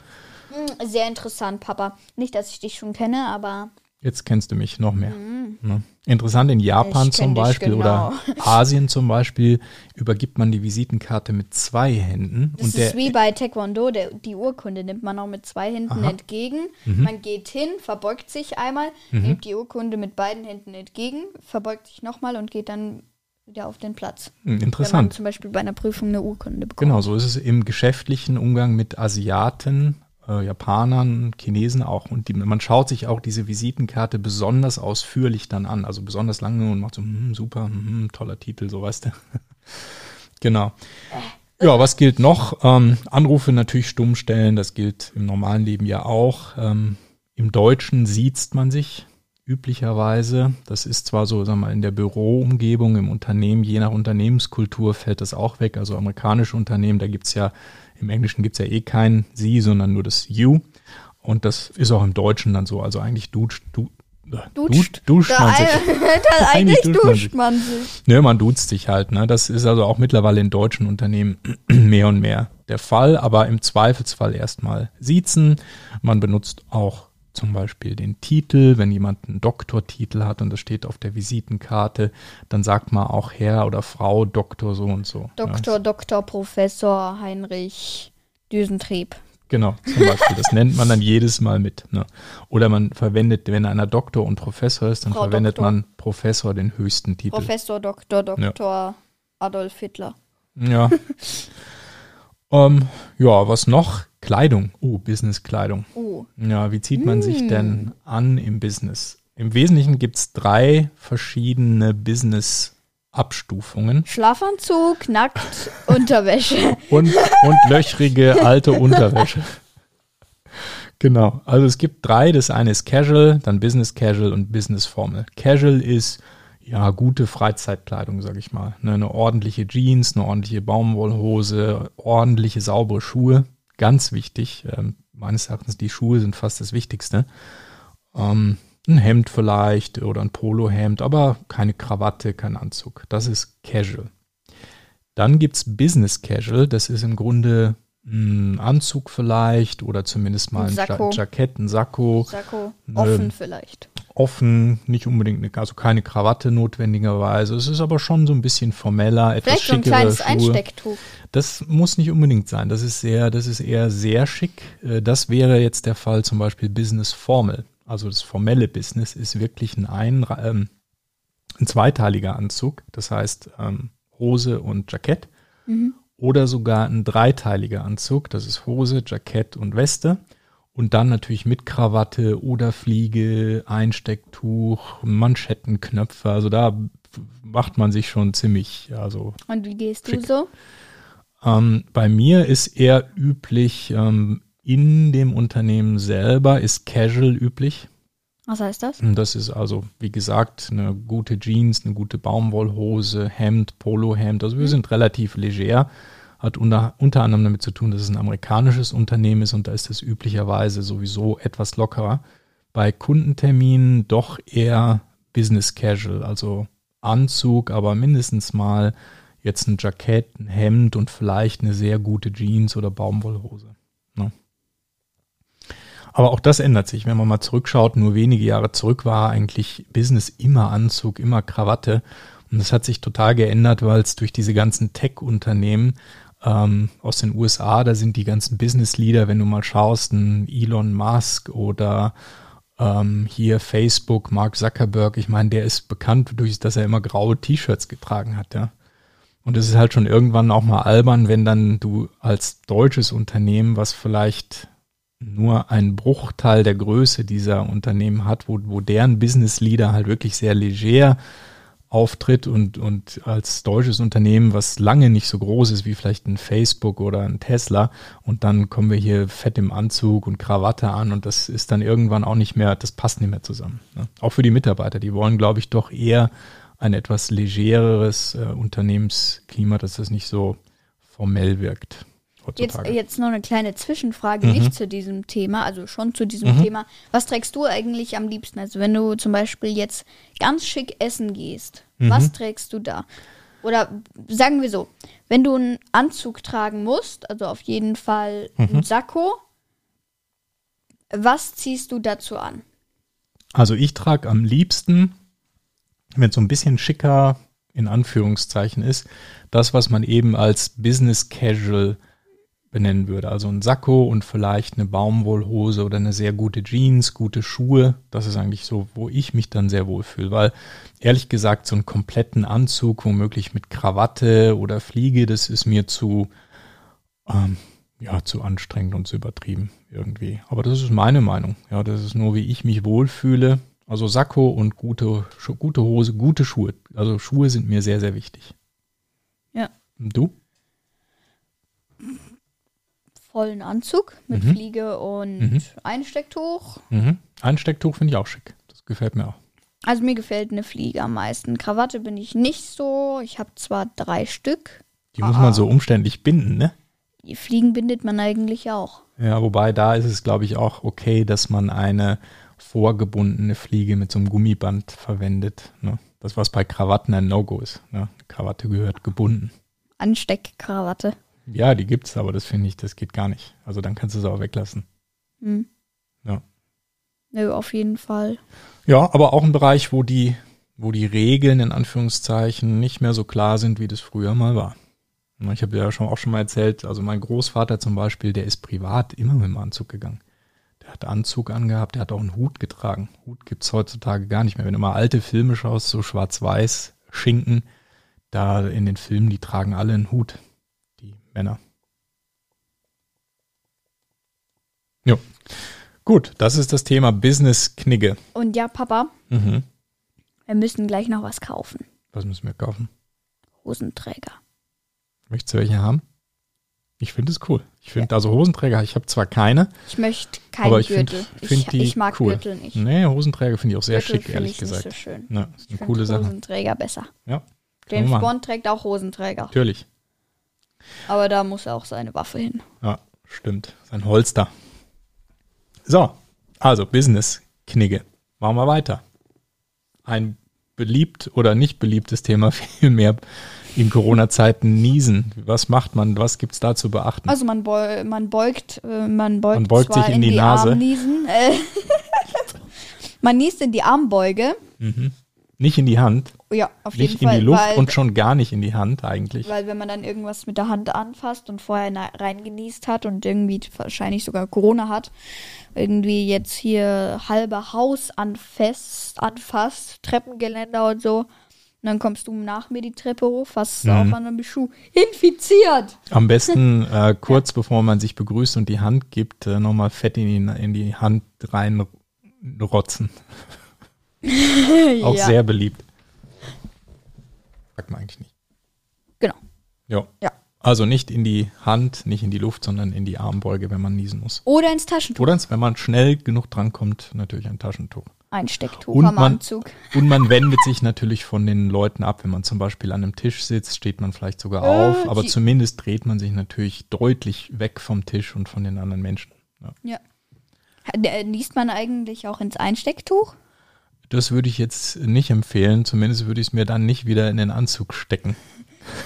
Hm, Sehr interessant, Papa. Nicht, dass ich dich schon kenne, aber
Jetzt kennst du mich noch mehr. Ne? Interessant, in Japan
Mhm.
Zum Beispiel oder
genau.
Asien zum Beispiel übergibt man die Visitenkarte mit zwei Händen.
das
und
ist wie bei Taekwondo. Der, die Urkunde nimmt man auch mit zwei Händen
Aha.
entgegen.
Mhm.
Man geht hin, verbeugt sich einmal, nimmt die Urkunde mit beiden Händen entgegen, verbeugt sich nochmal und geht dann wieder auf den Platz.
Hm,
Wenn man
interessant.
zum Beispiel bei einer Prüfung eine Urkunde bekommt.
Genau, so ist es im geschäftlichen Umgang mit Asiaten, äh, Japanern, Chinesen auch. Und die, man schaut sich auch diese Visitenkarte besonders ausführlich dann an, also besonders lange und macht so, hm, super, hm, toller Titel, so weißt du. genau. Ja, was gilt noch? Ähm, Anrufe natürlich stumm stellen, das gilt im normalen Leben ja auch. Ähm, Im Deutschen siezt man sich üblicherweise. Das ist zwar so, sagen wir mal, in der Büroumgebung, im Unternehmen, je nach Unternehmenskultur fällt das auch weg. Also amerikanische Unternehmen, da gibt's ja, im Englischen gibt's ja eh kein Sie, sondern nur das You. Und das ist auch im Deutschen dann so. Also eigentlich dutscht, du, äh,
Dutscht.
duscht
Da,
man sich.
da
Eigentlich
eigentlich
duscht man
duscht man sich.
Ne, man duzt sich halt. Ne? Das ist also auch mittlerweile in deutschen Unternehmen mehr und mehr der Fall. Aber im Zweifelsfall erstmal siezen. Man benutzt auch zum Beispiel den Titel. Wenn jemand einen Doktortitel hat und das steht auf der Visitenkarte, dann sagt man auch Herr oder Frau Doktor so und so.
Doktor, Doktor, Professor Heinrich Düsentrieb.
Genau, zum Beispiel. Das nennt man dann jedes Mal mit. Ne? Oder man verwendet, wenn einer Doktor und Professor ist, dann
Frau
verwendet
Doktor.
man Professor den höchsten Titel.
Professor, Doktor, Doktor Adolf Hitler.
Ja. ähm, ja, was noch? Kleidung. Oh, Business-Kleidung.
Oh,
Ja, wie zieht man sich
Mm.
denn an im Business? Im Wesentlichen gibt es drei verschiedene Business-Abstufungen
Schlafanzug, nackt, Unterwäsche.
und, und löchrige alte Unterwäsche. Genau, also es gibt drei. Das eine ist Casual, dann Business Casual und Business Formal. Casual ist ja gute Freizeitkleidung, sag ich mal. Ne, eine ordentliche Jeans, eine ordentliche Baumwollhose, ordentliche saubere Schuhe. Ganz wichtig. Ähm, meines Erachtens die Schuhe sind fast das Wichtigste. Ähm, ein Hemd vielleicht oder ein Polohemd, aber keine Krawatte, kein Anzug. Das ist Casual. Dann gibt's Business Casual. Das ist im Grunde ein Anzug vielleicht oder zumindest mal
Ein
Jackett, ein Sakko.
Sakko, offen
Ähm,
vielleicht.
Offen, nicht unbedingt, also keine Krawatte notwendigerweise. Es ist aber schon so ein bisschen formeller, etwas
Vielleicht so ein kleines
Schuhe.
Einstecktuch.
Das muss nicht unbedingt sein. Das ist sehr, das ist eher sehr schick. Äh, Das wäre jetzt der Fall zum Beispiel Business Formal. Also das formelle Business ist wirklich ein, ein, ähm, ein zweiteiliger Anzug. Das heißt ähm, Hose und Jackett.
Mhm.
Oder sogar ein dreiteiliger Anzug. Das ist Hose, Jackett und Weste. Und dann natürlich mit Krawatte oder Fliege, Einstecktuch, Manschettenknöpfe. Also da macht man sich schon ziemlich, also
Und wie gehst du
Schick.
so?
ähm, bei mir ist eher üblich, ähm, in dem Unternehmen selber ist Casual üblich.
Was heißt das?
Das ist also, wie gesagt, eine gute Jeans, eine gute Baumwollhose, Hemd, Polohemd. Also wir sind relativ leger. Hat unter, unter anderem damit zu tun, dass es ein amerikanisches Unternehmen ist und da ist es üblicherweise sowieso etwas lockerer. Bei Kundenterminen doch eher Business Casual, also Anzug, aber mindestens mal jetzt ein Jackett, ein Hemd und vielleicht eine sehr gute Jeans oder Baumwollhose. Ne? Aber auch das ändert sich, wenn man mal zurückschaut. Nur wenige Jahre zurück war eigentlich Business immer Anzug, immer Krawatte. Und das hat sich total geändert, weil es durch diese ganzen Tech-Unternehmen ähm, aus den USA, da sind die ganzen Business-Leader, wenn du mal schaust, ein Elon Musk oder ähm, hier Facebook, Mark Zuckerberg, ich meine, der ist bekannt durch, dass er immer graue T-Shirts getragen hat, ja. Und es ist halt schon irgendwann auch mal albern, wenn dann du als deutsches Unternehmen, was vielleicht nur einen Bruchteil der Größe dieser Unternehmen hat, wo, wo deren Business Leader halt wirklich sehr leger auftritt und, und als deutsches Unternehmen, was lange nicht so groß ist wie vielleicht ein Facebook oder ein Tesla und dann kommen wir hier fett im Anzug und Krawatte an und das ist dann irgendwann auch nicht mehr, das passt nicht mehr zusammen. Ne? Auch für die Mitarbeiter, die wollen, glaube ich, doch eher ein etwas legereres äh, Unternehmensklima, dass das nicht so formell wirkt.
Jetzt,
Heutzutage.
jetzt noch eine kleine Zwischenfrage,
Mhm.
nicht zu diesem Thema, also schon zu diesem
Mhm.
Thema. Was trägst du eigentlich am liebsten? Also wenn du zum Beispiel jetzt ganz schick essen gehst,
Mhm.
was trägst du da? Oder sagen wir so, wenn du einen Anzug tragen musst, also auf jeden Fall
Mhm.
einen Sakko, was ziehst du dazu an?
Also ich trage am liebsten, wenn es so ein bisschen schicker in Anführungszeichen ist, das, was man eben als Business Casual benennen würde. Also ein Sakko und vielleicht eine Baumwollhose oder eine sehr gute Jeans, gute Schuhe. Das ist eigentlich so, wo ich mich dann sehr wohl fühle. Weil ehrlich gesagt, so einen kompletten Anzug, womöglich mit Krawatte oder Fliege, das ist mir zu, ähm, ja, zu anstrengend und zu übertrieben irgendwie. Aber das ist meine Meinung. Ja, das ist nur, wie ich mich wohlfühle. Also Sakko und gute, gute Hose, gute Schuhe. Also Schuhe sind mir sehr, sehr wichtig.
Ja.
Und du?
Vollen Anzug mit
Mhm.
Fliege und
Mhm.
Einstecktuch.
Mhm. Einstecktuch finde ich auch schick. Das gefällt mir auch.
Also mir gefällt eine Fliege am meisten. Krawatte bin ich nicht so. Ich habe zwar drei Stück.
Die muss man so umständlich binden, ne?
Die Fliegen bindet man eigentlich auch.
Ja, wobei da ist es, glaube ich, auch okay, dass man eine vorgebundene Fliege mit so einem Gummiband verwendet. Ne? Das, was bei Krawatten ein No-Go ist. Ne? Krawatte gehört gebunden.
Ansteckkrawatte.
Ja, die gibt's, aber das finde ich, das geht gar nicht. Also dann kannst du es auch weglassen.
Hm.
Ja.
Nö, auf jeden Fall.
Ja, aber auch ein Bereich, wo die, wo die Regeln in Anführungszeichen nicht mehr so klar sind, wie das früher mal war. Ich habe ja schon, auch schon mal erzählt, also mein Großvater zum Beispiel, der ist privat immer mit dem Anzug gegangen. Der hat Anzug angehabt, der hat auch einen Hut getragen. Hut gibt's heutzutage gar nicht mehr. Wenn du mal alte Filme schaust, so schwarz-weiß, Schinken, da in den Filmen, die tragen alle einen Hut, Männer. Jo. Gut, das ist das Thema Business-Knigge.
Und ja, Papa,
Mhm.
wir müssen gleich noch was kaufen.
Was müssen wir kaufen?
Hosenträger.
Möchtest du welche haben? Ich finde es cool. Ich finde also Hosenträger, ich habe zwar keine,
Ich möchte keinen
aber ich finde
Gürtel.
find
ich,
die
ich mag
cool.
Gürtel nicht.
Nee, Hosenträger finde ich auch sehr
Gürtel
schick, ehrlich
ich
gesagt.
nicht so schön.
Ja, ist
Ich
eine
find
coole Sache.
Hosenträger besser.
Ja.
James. Bond trägt auch Hosenträger.
Natürlich.
Aber da muss auch seine Waffe hin.
Ja, stimmt. Sein Holster. So, also Business-Knigge. Machen wir weiter. Ein beliebt oder nicht beliebtes Thema vielmehr in Corona-Zeiten niesen? Was macht man? Was gibt es da zu beachten?
Also man, beu man beugt, äh, man beugt,
Man beugt
zwar
sich in die Nase.
Armniesen, äh, man niest in die Armbeuge.
Nicht in die Hand,
Ja, auf
nicht
jeden
in
Fall.
die Luft
weil,
und schon gar nicht in die Hand eigentlich.
weil wenn man dann irgendwas mit der Hand anfasst und vorher reingenießt hat und irgendwie wahrscheinlich sogar Corona hat, irgendwie jetzt hier halbe Haus anfasst, anfasst Treppengeländer und so. Und dann kommst du nach mir die Treppe hoch, fasst
Mhm.
auf an, bist du infiziert.
Am besten äh, kurz bevor man sich begrüßt und die Hand gibt, äh, nochmal Fett in die, in die Hand reinrotzen. Auch
ja,
sehr beliebt. Sagt man eigentlich nicht.
Genau.
Ja.
Ja.
Also nicht in die Hand, nicht in die Luft, sondern in die Armbeuge, wenn man niesen muss.
Oder ins Taschentuch.
Oder wenn man schnell genug drankommt, natürlich ein Taschentuch.
Ein Stecktuch
Und
am
man-
Anzug.
Und man wendet sich natürlich von den Leuten ab. Wenn man zum Beispiel an einem Tisch sitzt, steht man vielleicht sogar
Äh,
auf, aber zumindest dreht man sich natürlich deutlich weg vom Tisch und von den anderen Menschen. Ja.
Ja. Äh, Niest man eigentlich auch ins Einstecktuch?
Das würde ich jetzt nicht empfehlen. Zumindest würde ich es mir dann nicht wieder in den Anzug stecken.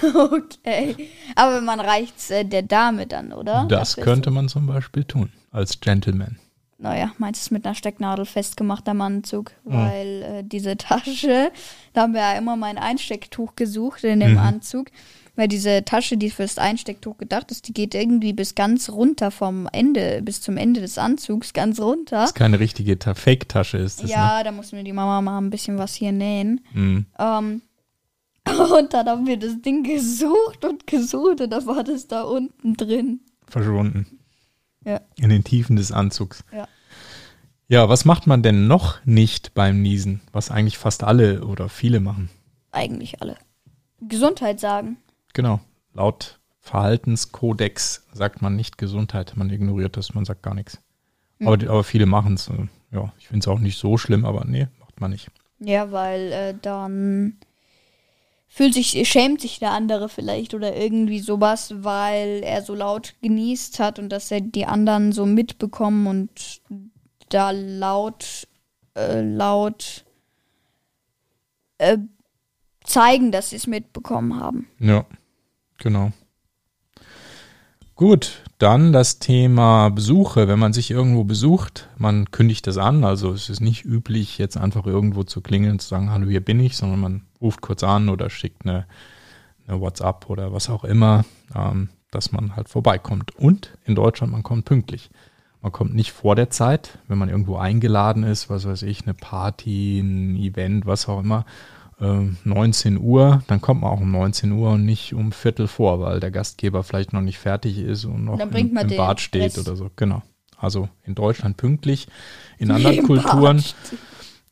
Okay. Aber man reicht's äh, der Dame dann, oder?
Das
Dafür
könnte man zum Beispiel tun, als Gentleman.
Naja, meinst du es mit einer Stecknadel festgemacht am Anzug? Weil äh, diese Tasche, da haben wir ja immer mein Einstecktuch gesucht in dem
Mhm.
Anzug. Weil diese Tasche, die fürs Einstecktuch gedacht ist, die geht irgendwie bis ganz runter vom Ende, bis zum Ende des Anzugs, ganz runter.
Das ist keine richtige Ta Fake-Tasche, ist das,
ja, da muss mir die Mama mal ein bisschen was hier nähen.
ne? Mhm.
Ähm, und dann haben wir das Ding gesucht und gesucht und da war das da unten drin.
Verschwunden.
Ja.
In den Tiefen des Anzugs.
Ja.
Ja, was macht man denn noch nicht beim Niesen? Was eigentlich fast alle oder viele machen.
Eigentlich alle. Gesundheit sagen.
Genau. Laut Verhaltenskodex sagt man nicht Gesundheit. Man ignoriert das, man sagt gar nichts.
Mhm.
Aber, aber viele machen es. Ja, ich finde es auch nicht so schlimm, aber nee, macht man nicht.
Ja, weil äh, dann fühlt sich, schämt sich der andere vielleicht oder irgendwie sowas, weil er so laut genießt hat und dass er die anderen so mitbekommen und da laut, äh, laut äh, zeigen, dass sie es mitbekommen haben.
Ja, genau. Gut, dann das Thema Besuche. Wenn man sich irgendwo besucht, man kündigt das an. Also es ist nicht üblich, jetzt einfach irgendwo zu klingeln und zu sagen, hallo, hier bin ich, sondern man ruft kurz an oder schickt eine, eine WhatsApp oder was auch immer, ähm, dass man halt vorbeikommt. Und in Deutschland, man kommt pünktlich. Man kommt nicht vor der Zeit, wenn man irgendwo eingeladen ist, was weiß ich, eine Party, ein Event, was auch immer, 19 Uhr, dann kommt man auch um 19 Uhr und nicht um Viertel vor, weil der Gastgeber vielleicht noch nicht fertig ist und noch im,
man
im Bad steht
Stress.
oder so. Genau. Also in Deutschland pünktlich. In anderen
Im
Kulturen,
Bad.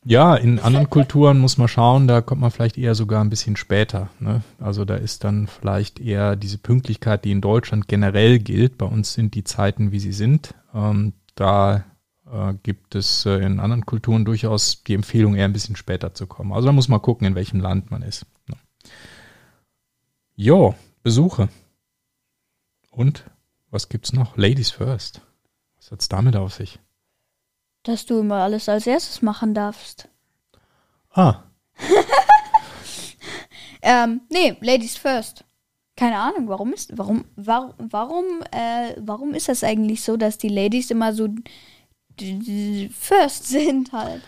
ja, in anderen Kulturen muss man schauen, da kommt man vielleicht eher sogar ein bisschen später. Ne? Also da ist dann vielleicht eher diese Pünktlichkeit, die in Deutschland generell gilt. Bei uns sind die Zeiten, wie sie sind. Ähm, da gibt es äh, in anderen Kulturen durchaus die Empfehlung, eher ein bisschen später zu kommen. Also da muss man gucken, in welchem Land man ist. Ne? Jo, Besuche. Und was gibt's noch? Ladies first. Was hat's damit auf sich?
Dass du immer alles als erstes machen darfst.
Ah,
Ähm, nee, Ladies first. Keine Ahnung, warum ist, warum, warum, warum, äh, warum ist das eigentlich so, dass die Ladies immer so first sind halt?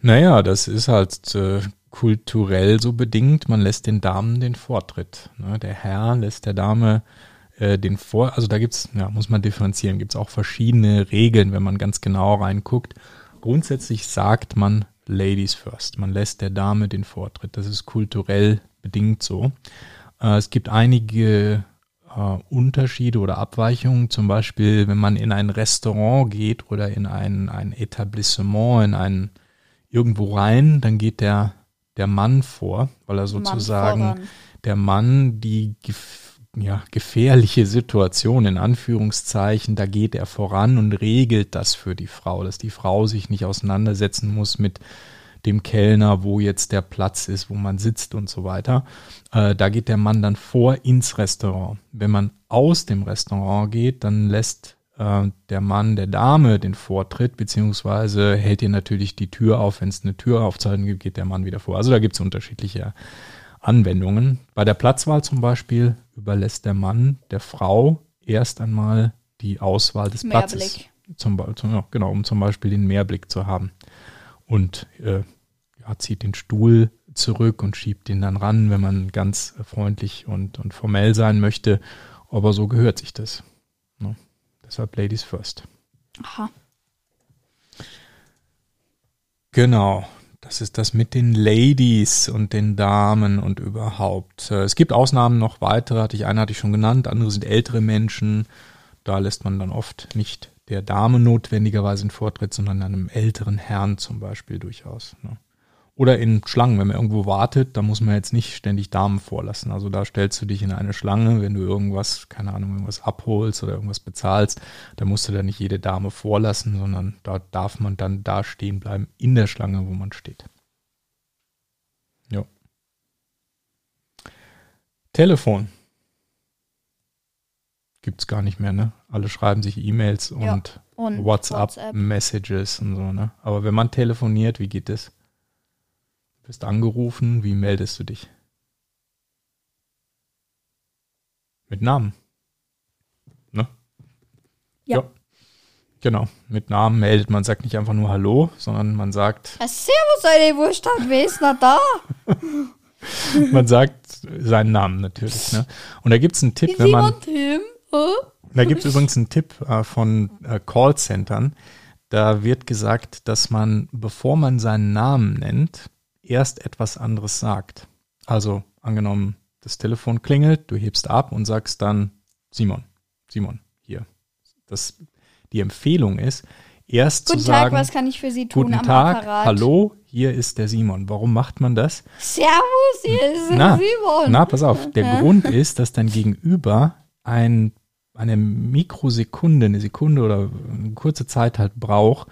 Naja, das ist halt äh, kulturell so bedingt. Man lässt den Damen den Vortritt. Ne? Der Herr lässt der Dame äh, den Vor... Also da gibt's, ja, muss man differenzieren, gibt's auch verschiedene Regeln, wenn man ganz genau reinguckt. Grundsätzlich sagt man Ladies first. Man lässt der Dame den Vortritt. Das ist kulturell bedingt so. Äh, es gibt einige Unterschiede oder Abweichungen. Zum Beispiel, wenn man in ein Restaurant geht oder in ein, ein Etablissement, in ein irgendwo rein, dann geht der, der Mann vor, weil er sozusagen
voran.
der Mann die gef ja, gefährliche Situation in Anführungszeichen, da geht er voran und regelt das für die Frau, dass die Frau sich nicht auseinandersetzen muss mit dem Kellner, wo jetzt der Platz ist, wo man sitzt und so weiter. Äh, da geht der Mann dann vor ins Restaurant. Wenn man aus dem Restaurant geht, dann lässt äh, der Mann der Dame den Vortritt, beziehungsweise hält ihr natürlich die Tür auf. Wenn es eine Türaufzeichnung gibt, geht der Mann wieder vor. Also da gibt es unterschiedliche Anwendungen. Bei der Platzwahl zum Beispiel überlässt der Mann der Frau erst einmal die Auswahl des Platzes.
Mehrblick.
Zum, Be- zum, ja, genau, um zum Beispiel den Mehrblick zu haben. Und äh, ja, zieht den Stuhl zurück und schiebt ihn dann ran, wenn man ganz freundlich und, und formell sein möchte. Aber so gehört sich das. Ne? Deshalb Ladies first.
Aha.
Genau. Das ist das mit den Ladies und den Damen und überhaupt. Äh, Es gibt Ausnahmen noch weitere, hatte ich eine hatte ich schon genannt, andere sind ältere Menschen. Da lässt man dann oft nicht der Dame notwendigerweise den Vortritt, sondern einem älteren Herrn zum Beispiel durchaus. Ne? Oder in Schlangen, wenn man irgendwo wartet, da muss man jetzt nicht ständig Damen vorlassen. Also da stellst du dich in eine Schlange, wenn du irgendwas, keine Ahnung, irgendwas abholst oder irgendwas bezahlst, da musst du da nicht jede Dame vorlassen, sondern da darf man dann da stehen bleiben in der Schlange, wo man steht. Ja. Telefon. Gibt's gar nicht mehr, ne? Alle schreiben sich E-Mails
Ja,
und
Und
WhatsApp-Messages und so, ne? Aber wenn man telefoniert, wie geht es? Du bist angerufen, wie meldest du dich? Mit Namen. Ne?
Ja.
Genau, mit Namen meldet man, sagt nicht einfach nur Hallo, sondern man sagt,
Ja, servus, Alter, wo ist das? Wer ist denn da?
man sagt seinen Namen natürlich. Ne? Und da gibt es einen Tipp, wenn man,
Tim?
Da gibt es übrigens einen Tipp äh, von äh, Callcentern. Da wird gesagt, dass man, bevor man seinen Namen nennt, erst etwas anderes sagt. Also angenommen, das Telefon klingelt, du hebst ab und sagst dann Simon, Simon, hier. Das, die Empfehlung ist, erst
Guten
zu
Tag,
sagen,
was kann ich für Sie tun
guten
am
Tag,
Apparat?
hallo, hier ist der Simon. Warum macht man das?
Servus, hier ist
Na,
Simon.
Na, pass auf. Der Grund ist, dass dein Gegenüber ein, eine Mikrosekunde, eine Sekunde oder eine kurze Zeit halt braucht,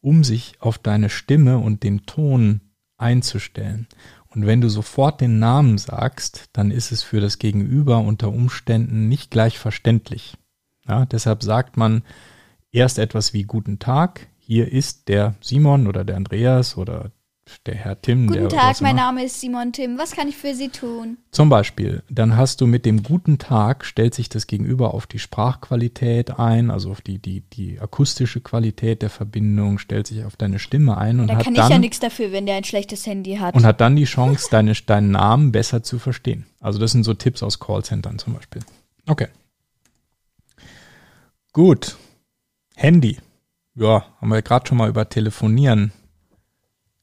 um sich auf deine Stimme und den Ton einzustellen. Und wenn du sofort den Namen sagst, dann ist es für das Gegenüber unter Umständen nicht gleich verständlich. Ja, deshalb sagt man erst etwas wie Guten Tag, hier ist der Simon oder der Andreas oder der Herr Tim.
Guten Tag, mein. Name ist Simon Tim. Was kann ich für Sie tun?
Zum Beispiel, dann hast du mit dem guten Tag, stellt sich das Gegenüber auf die Sprachqualität ein, also auf die, die, die akustische Qualität der Verbindung, stellt sich auf deine Stimme ein und
Da
hat
kann ich ja
dann
nichts dafür, wenn der ein schlechtes Handy hat.
und hat dann die Chance, deine, deinen Namen besser zu verstehen. Also das sind so Tipps aus Callcentern zum Beispiel. Okay. Gut. Handy. Ja, haben wir gerade schon mal über Telefonieren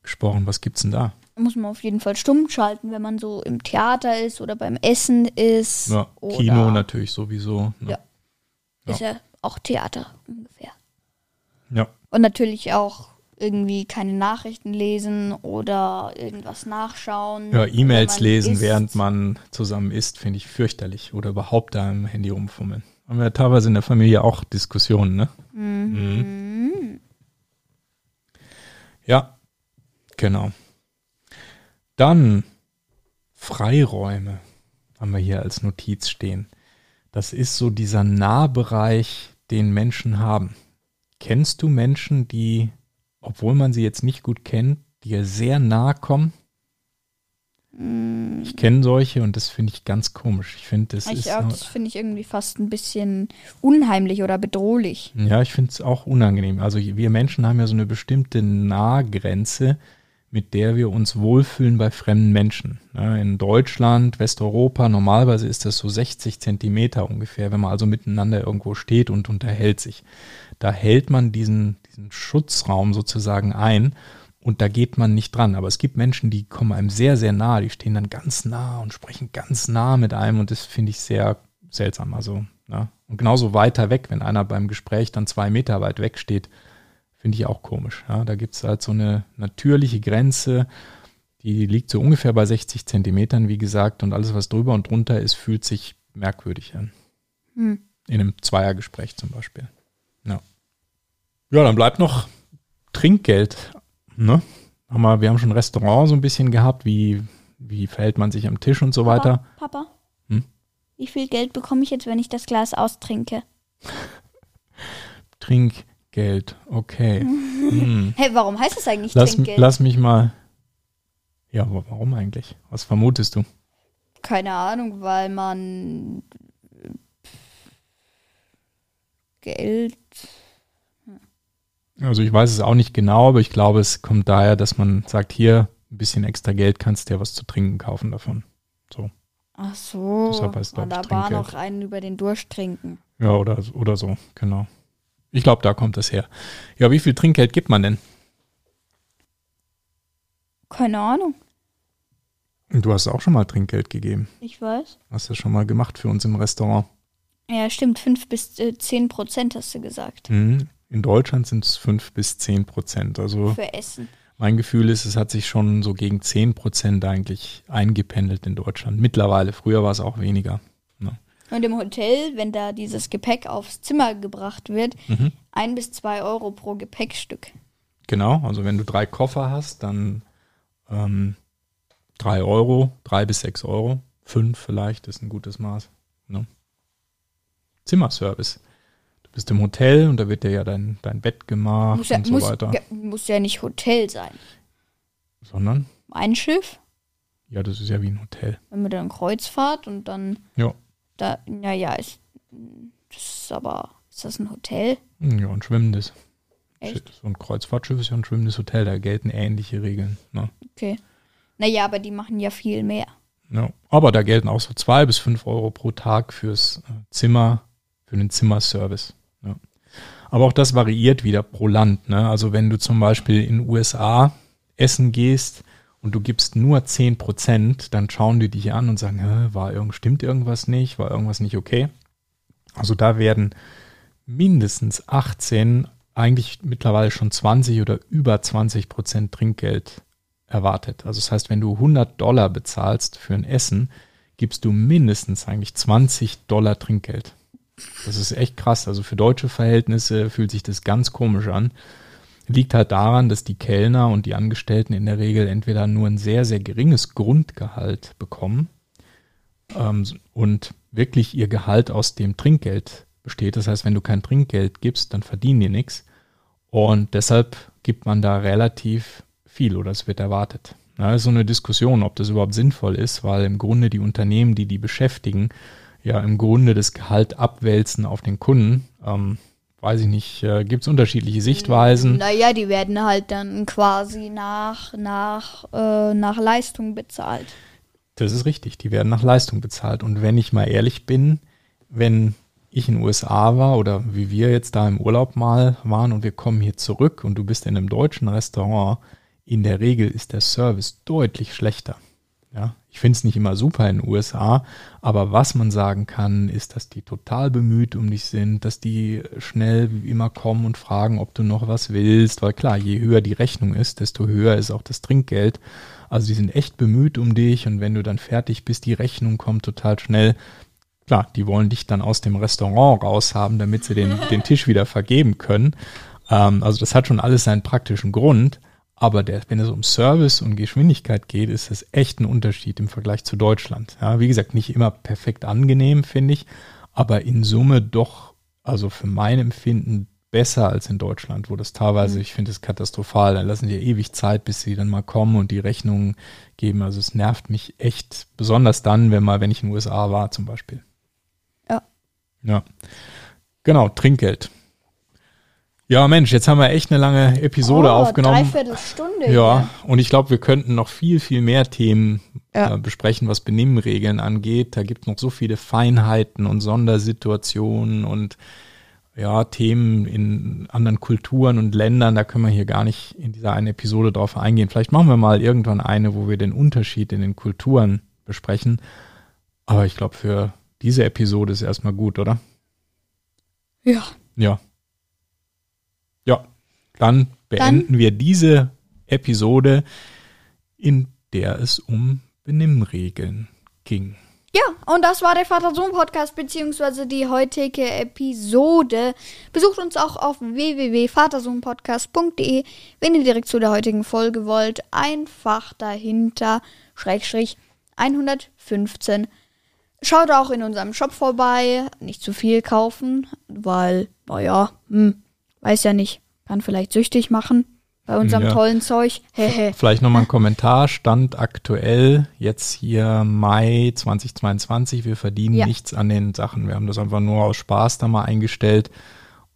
gesprochen. Was gibt's denn da?
Muss man auf jeden Fall stumm schalten, wenn man so im Theater ist oder beim Essen ist.
Ja, Kino natürlich sowieso. Ne?
Ja. Ist ja auch Theater ungefähr.
ja.
Und natürlich auch irgendwie keine Nachrichten lesen oder irgendwas nachschauen.
Ja, E-Mails lesen,
isst.
während man zusammen isst, finde ich fürchterlich. Oder überhaupt da im Handy rumfummeln. Haben wir teilweise in der Familie auch Diskussionen, ne? Mhm. Ja, genau. Dann Freiräume haben wir hier als Notiz stehen. Das ist so dieser Nahbereich, den Menschen haben. Kennst du Menschen, die, obwohl man sie jetzt nicht gut kennt, dir sehr nahe kommen? Ich kenne solche und das finde ich ganz komisch. Ich finde, das.
Ich auch, das finde ich irgendwie fast ein bisschen unheimlich oder bedrohlich.
Ja, ich finde es auch unangenehm. Also wir Menschen haben ja so eine bestimmte Nahgrenze, mit der wir uns wohlfühlen bei fremden Menschen. In Deutschland, Westeuropa, normalerweise ist das so 60 Zentimeter ungefähr, wenn man also miteinander irgendwo steht und unterhält sich. Da hält man diesen, diesen Schutzraum sozusagen ein und da geht man nicht dran. Aber es gibt Menschen, die kommen einem sehr, sehr nah, die stehen dann ganz nah und sprechen ganz nah mit einem und das finde ich sehr seltsam. Also, ja. Und genauso weiter weg, wenn einer beim Gespräch dann zwei Meter weit weg steht, finde ich auch komisch. Ja. Da gibt es halt so eine natürliche Grenze, die liegt so ungefähr bei 60 Zentimetern, wie gesagt, und alles, was drüber und drunter ist, fühlt sich merkwürdig an.
Hm.
In einem Zweiergespräch zum Beispiel. Ja. Ja, dann bleibt noch Trinkgeld. Ne? Haben wir, haben schon Restaurant so ein bisschen gehabt, wie, wie verhält man sich am Tisch und so weiter.
Papa, Papa
Hm?
wie viel Geld bekomme ich jetzt, wenn ich das Glas austrinke?
Trinkgeld, okay. Hm.
Hey, warum heißt es eigentlich
Lass,
Trinkgeld?
lass mich mal. Ja, wa- warum eigentlich? Was vermutest du?
Keine Ahnung, weil man Geld.
Also ich weiß es auch nicht genau, aber ich glaube, es kommt daher, dass man sagt, hier ein bisschen extra Geld kannst dir was zu trinken kaufen davon. So.
Ach so.
Deshalb heißt, ich,
da war noch einen über den Durst trinken.
Ja, oder, oder so, genau. Ich glaube, da kommt das her. Ja, wie viel Trinkgeld gibt man denn?
Keine Ahnung.
Du hast auch schon mal Trinkgeld gegeben.
Ich weiß.
Hast du schon mal gemacht für uns im Restaurant.
Ja, stimmt. 5 bis äh, 10 Prozent hast du gesagt.
Mhm. In Deutschland sind es 5 bis 10 Prozent. Also
Für Essen.
mein Gefühl ist, es hat sich schon so gegen 10 Prozent eigentlich eingependelt in Deutschland. Mittlerweile, früher war es auch weniger.
Und im Hotel, wenn da dieses Gepäck aufs Zimmer gebracht wird,
Mhm.
ein bis zwei Euro pro Gepäckstück.
Genau, also wenn du drei Koffer hast, dann ähm, drei Euro, drei bis sechs Euro, fünf vielleicht ist ein gutes Maß. Ne? Zimmerservice. Du bist im Hotel und da wird dir ja dein, dein Bett gemacht
muss, ja,
und so
muss,
weiter.
muss ja nicht Hotel sein.
Sondern,
Ein Schiff,
ja, das ist ja wie ein Hotel.
wenn wir dann Kreuzfahrt und dann
Ja.
Da, naja, ist das ist aber, ist das ein Hotel?
Ja, ein schwimmendes.
Echt?
So ein Kreuzfahrtschiff ist ja ein schwimmendes Hotel, da gelten ähnliche Regeln. Ne?
Okay. Naja, aber die machen ja viel mehr.
Ja. Aber da gelten auch so zwei bis fünf Euro pro Tag fürs äh, Zimmer, für den Zimmerservice. Ja. Aber auch das variiert wieder pro Land. Ne? Also wenn du zum Beispiel in den USA essen gehst und du gibst nur 10 Prozent, dann schauen die dich an und sagen, war irgend, stimmt irgendwas nicht, war irgendwas nicht okay. Also da werden mindestens 18, eigentlich mittlerweile schon 20 oder über 20 Prozent Trinkgeld erwartet. Also das heißt, wenn du 100 Dollar bezahlst für ein Essen, gibst du mindestens eigentlich 20 Dollar Trinkgeld. Das ist echt krass. Also für deutsche Verhältnisse fühlt sich das ganz komisch an. Liegt halt daran, dass die Kellner und die Angestellten in der Regel entweder nur ein sehr, sehr geringes Grundgehalt bekommen ähm, und wirklich ihr Gehalt aus dem Trinkgeld besteht. Das heißt, wenn du kein Trinkgeld gibst, dann verdienen die nichts. Und deshalb gibt man da relativ viel oder es wird erwartet. Ja, ist so eine Diskussion, ob das überhaupt sinnvoll ist, weil im Grunde die Unternehmen, die die beschäftigen, ja im Grunde das Gehalt abwälzen auf den Kunden. Ähm, weiß ich nicht, äh, gibt es unterschiedliche Sichtweisen.
Naja, die werden halt dann quasi nach, nach, äh, nach Leistung bezahlt.
Das ist richtig, die werden nach Leistung bezahlt. Und wenn ich mal ehrlich bin, wenn ich in den USA war oder wie wir jetzt da im Urlaub mal waren und wir kommen hier zurück und du bist in einem deutschen Restaurant, in der Regel ist der Service deutlich schlechter. Ja, ich finde es nicht immer super in den USA, aber was man sagen kann, ist, dass die total bemüht um dich sind, dass die schnell wie immer kommen und fragen, ob du noch was willst, weil klar, je höher die Rechnung ist, desto höher ist auch das Trinkgeld. Also die sind echt bemüht um dich und wenn du dann fertig bist, die Rechnung kommt total schnell. Klar, die wollen dich dann aus dem Restaurant raushaben, damit sie den, den Tisch wieder vergeben können. Ähm, also das hat schon alles seinen praktischen Grund. Aber der, wenn es um Service und Geschwindigkeit geht, ist das echt ein Unterschied im Vergleich zu Deutschland. Ja, wie gesagt, nicht immer perfekt angenehm, finde ich, aber in Summe doch, also für mein Empfinden besser als in Deutschland, wo das teilweise, ich finde es katastrophal, dann lassen die ewig Zeit, bis sie dann mal kommen und die Rechnungen geben. Also es nervt mich echt, besonders dann, wenn mal, wenn ich in den USA war zum Beispiel.
Ja.
Ja. Genau, Trinkgeld. Ja, Mensch, jetzt haben wir echt eine lange Episode
oh,
aufgenommen.
Dreiviertel Stunde.
Ja, und ich glaube, wir könnten noch viel, viel mehr Themen
Ja.
äh, besprechen, was Benimmregeln angeht. Da gibt es noch so viele Feinheiten und Sondersituationen und ja, Themen in anderen Kulturen und Ländern. Da können wir hier gar nicht in dieser einen Episode drauf eingehen. Vielleicht machen wir mal irgendwann eine, wo wir den Unterschied in den Kulturen besprechen. Aber ich glaube, für diese Episode ist erstmal gut, oder?
Ja.
Ja. Ja, dann beenden wir diese Episode, in der es um Benimmregeln ging.
Ja, und das war der Vater-Sohn-Podcast, beziehungsweise die heutige Episode. Besucht uns auch auf www.vatersohnpodcast.de, wenn ihr direkt zu der heutigen Folge wollt. Einfach dahinter, Schrägstrich 115. Schaut auch in unserem Shop vorbei. Nicht zu viel kaufen, weil, naja, hm, weiß ja nicht, kann vielleicht süchtig machen. bei unserem
Ja.
tollen Zeug.
Vielleicht nochmal ein Kommentar. Stand aktuell, jetzt hier Mai 2022. Wir verdienen
Ja.
nichts an den Sachen. Wir haben das einfach nur aus Spaß da mal eingestellt.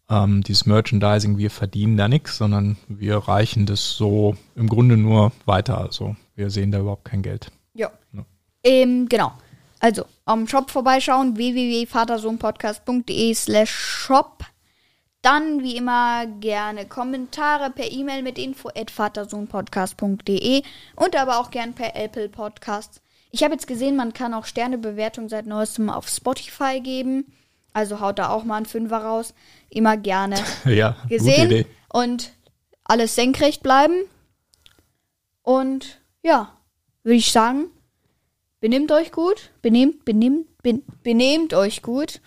Ähm, dieses Merchandising, wir verdienen da nichts, sondern wir reichen das so im Grunde nur weiter. Also wir sehen da überhaupt kein Geld.
Ja.
Ja.
Ähm, genau. Also, am Shop vorbeischauen, www.vatersohnpodcast.de slash shop. Dann, wie immer, gerne Kommentare per E-Mail mit info at vatersohnpodcast.de und aber auch gern per Apple Podcasts. Ich habe jetzt gesehen, man kann auch Sternebewertung seit neuestem auf Spotify geben. Also haut da auch mal ein Fünfer raus. Immer gerne
ja,
gesehen.
gute Idee.
Und alles senkrecht bleiben. Und ja, würde ich sagen, benimmt euch gut. Benehmt, benimmt, ben, benehmt euch gut.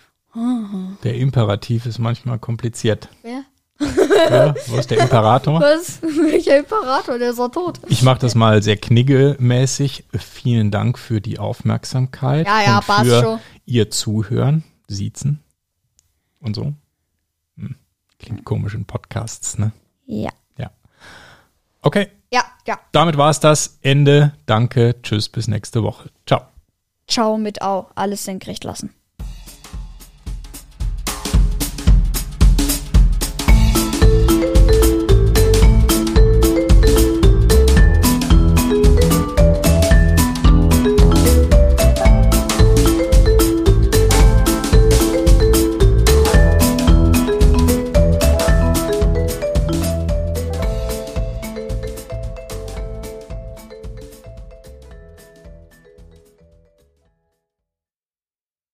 Der Imperativ ist manchmal kompliziert.
Wer?
Ja, wo ist der Imperator?
Was? Welcher Imperator? Der ist doch tot.
Ich mache das mal sehr kniggemäßig. Vielen Dank für die Aufmerksamkeit
Ja, ja,
und
passt
für
schon.
ihr Zuhören, Siezen und so. Hm. Klingt komisch in Podcasts, ne?
Ja.
Ja. Okay,
Ja, ja.
damit war es das. Ende. Danke. Tschüss, bis nächste Woche. Ciao.
Ciao mit Au. Alles senkrecht lassen.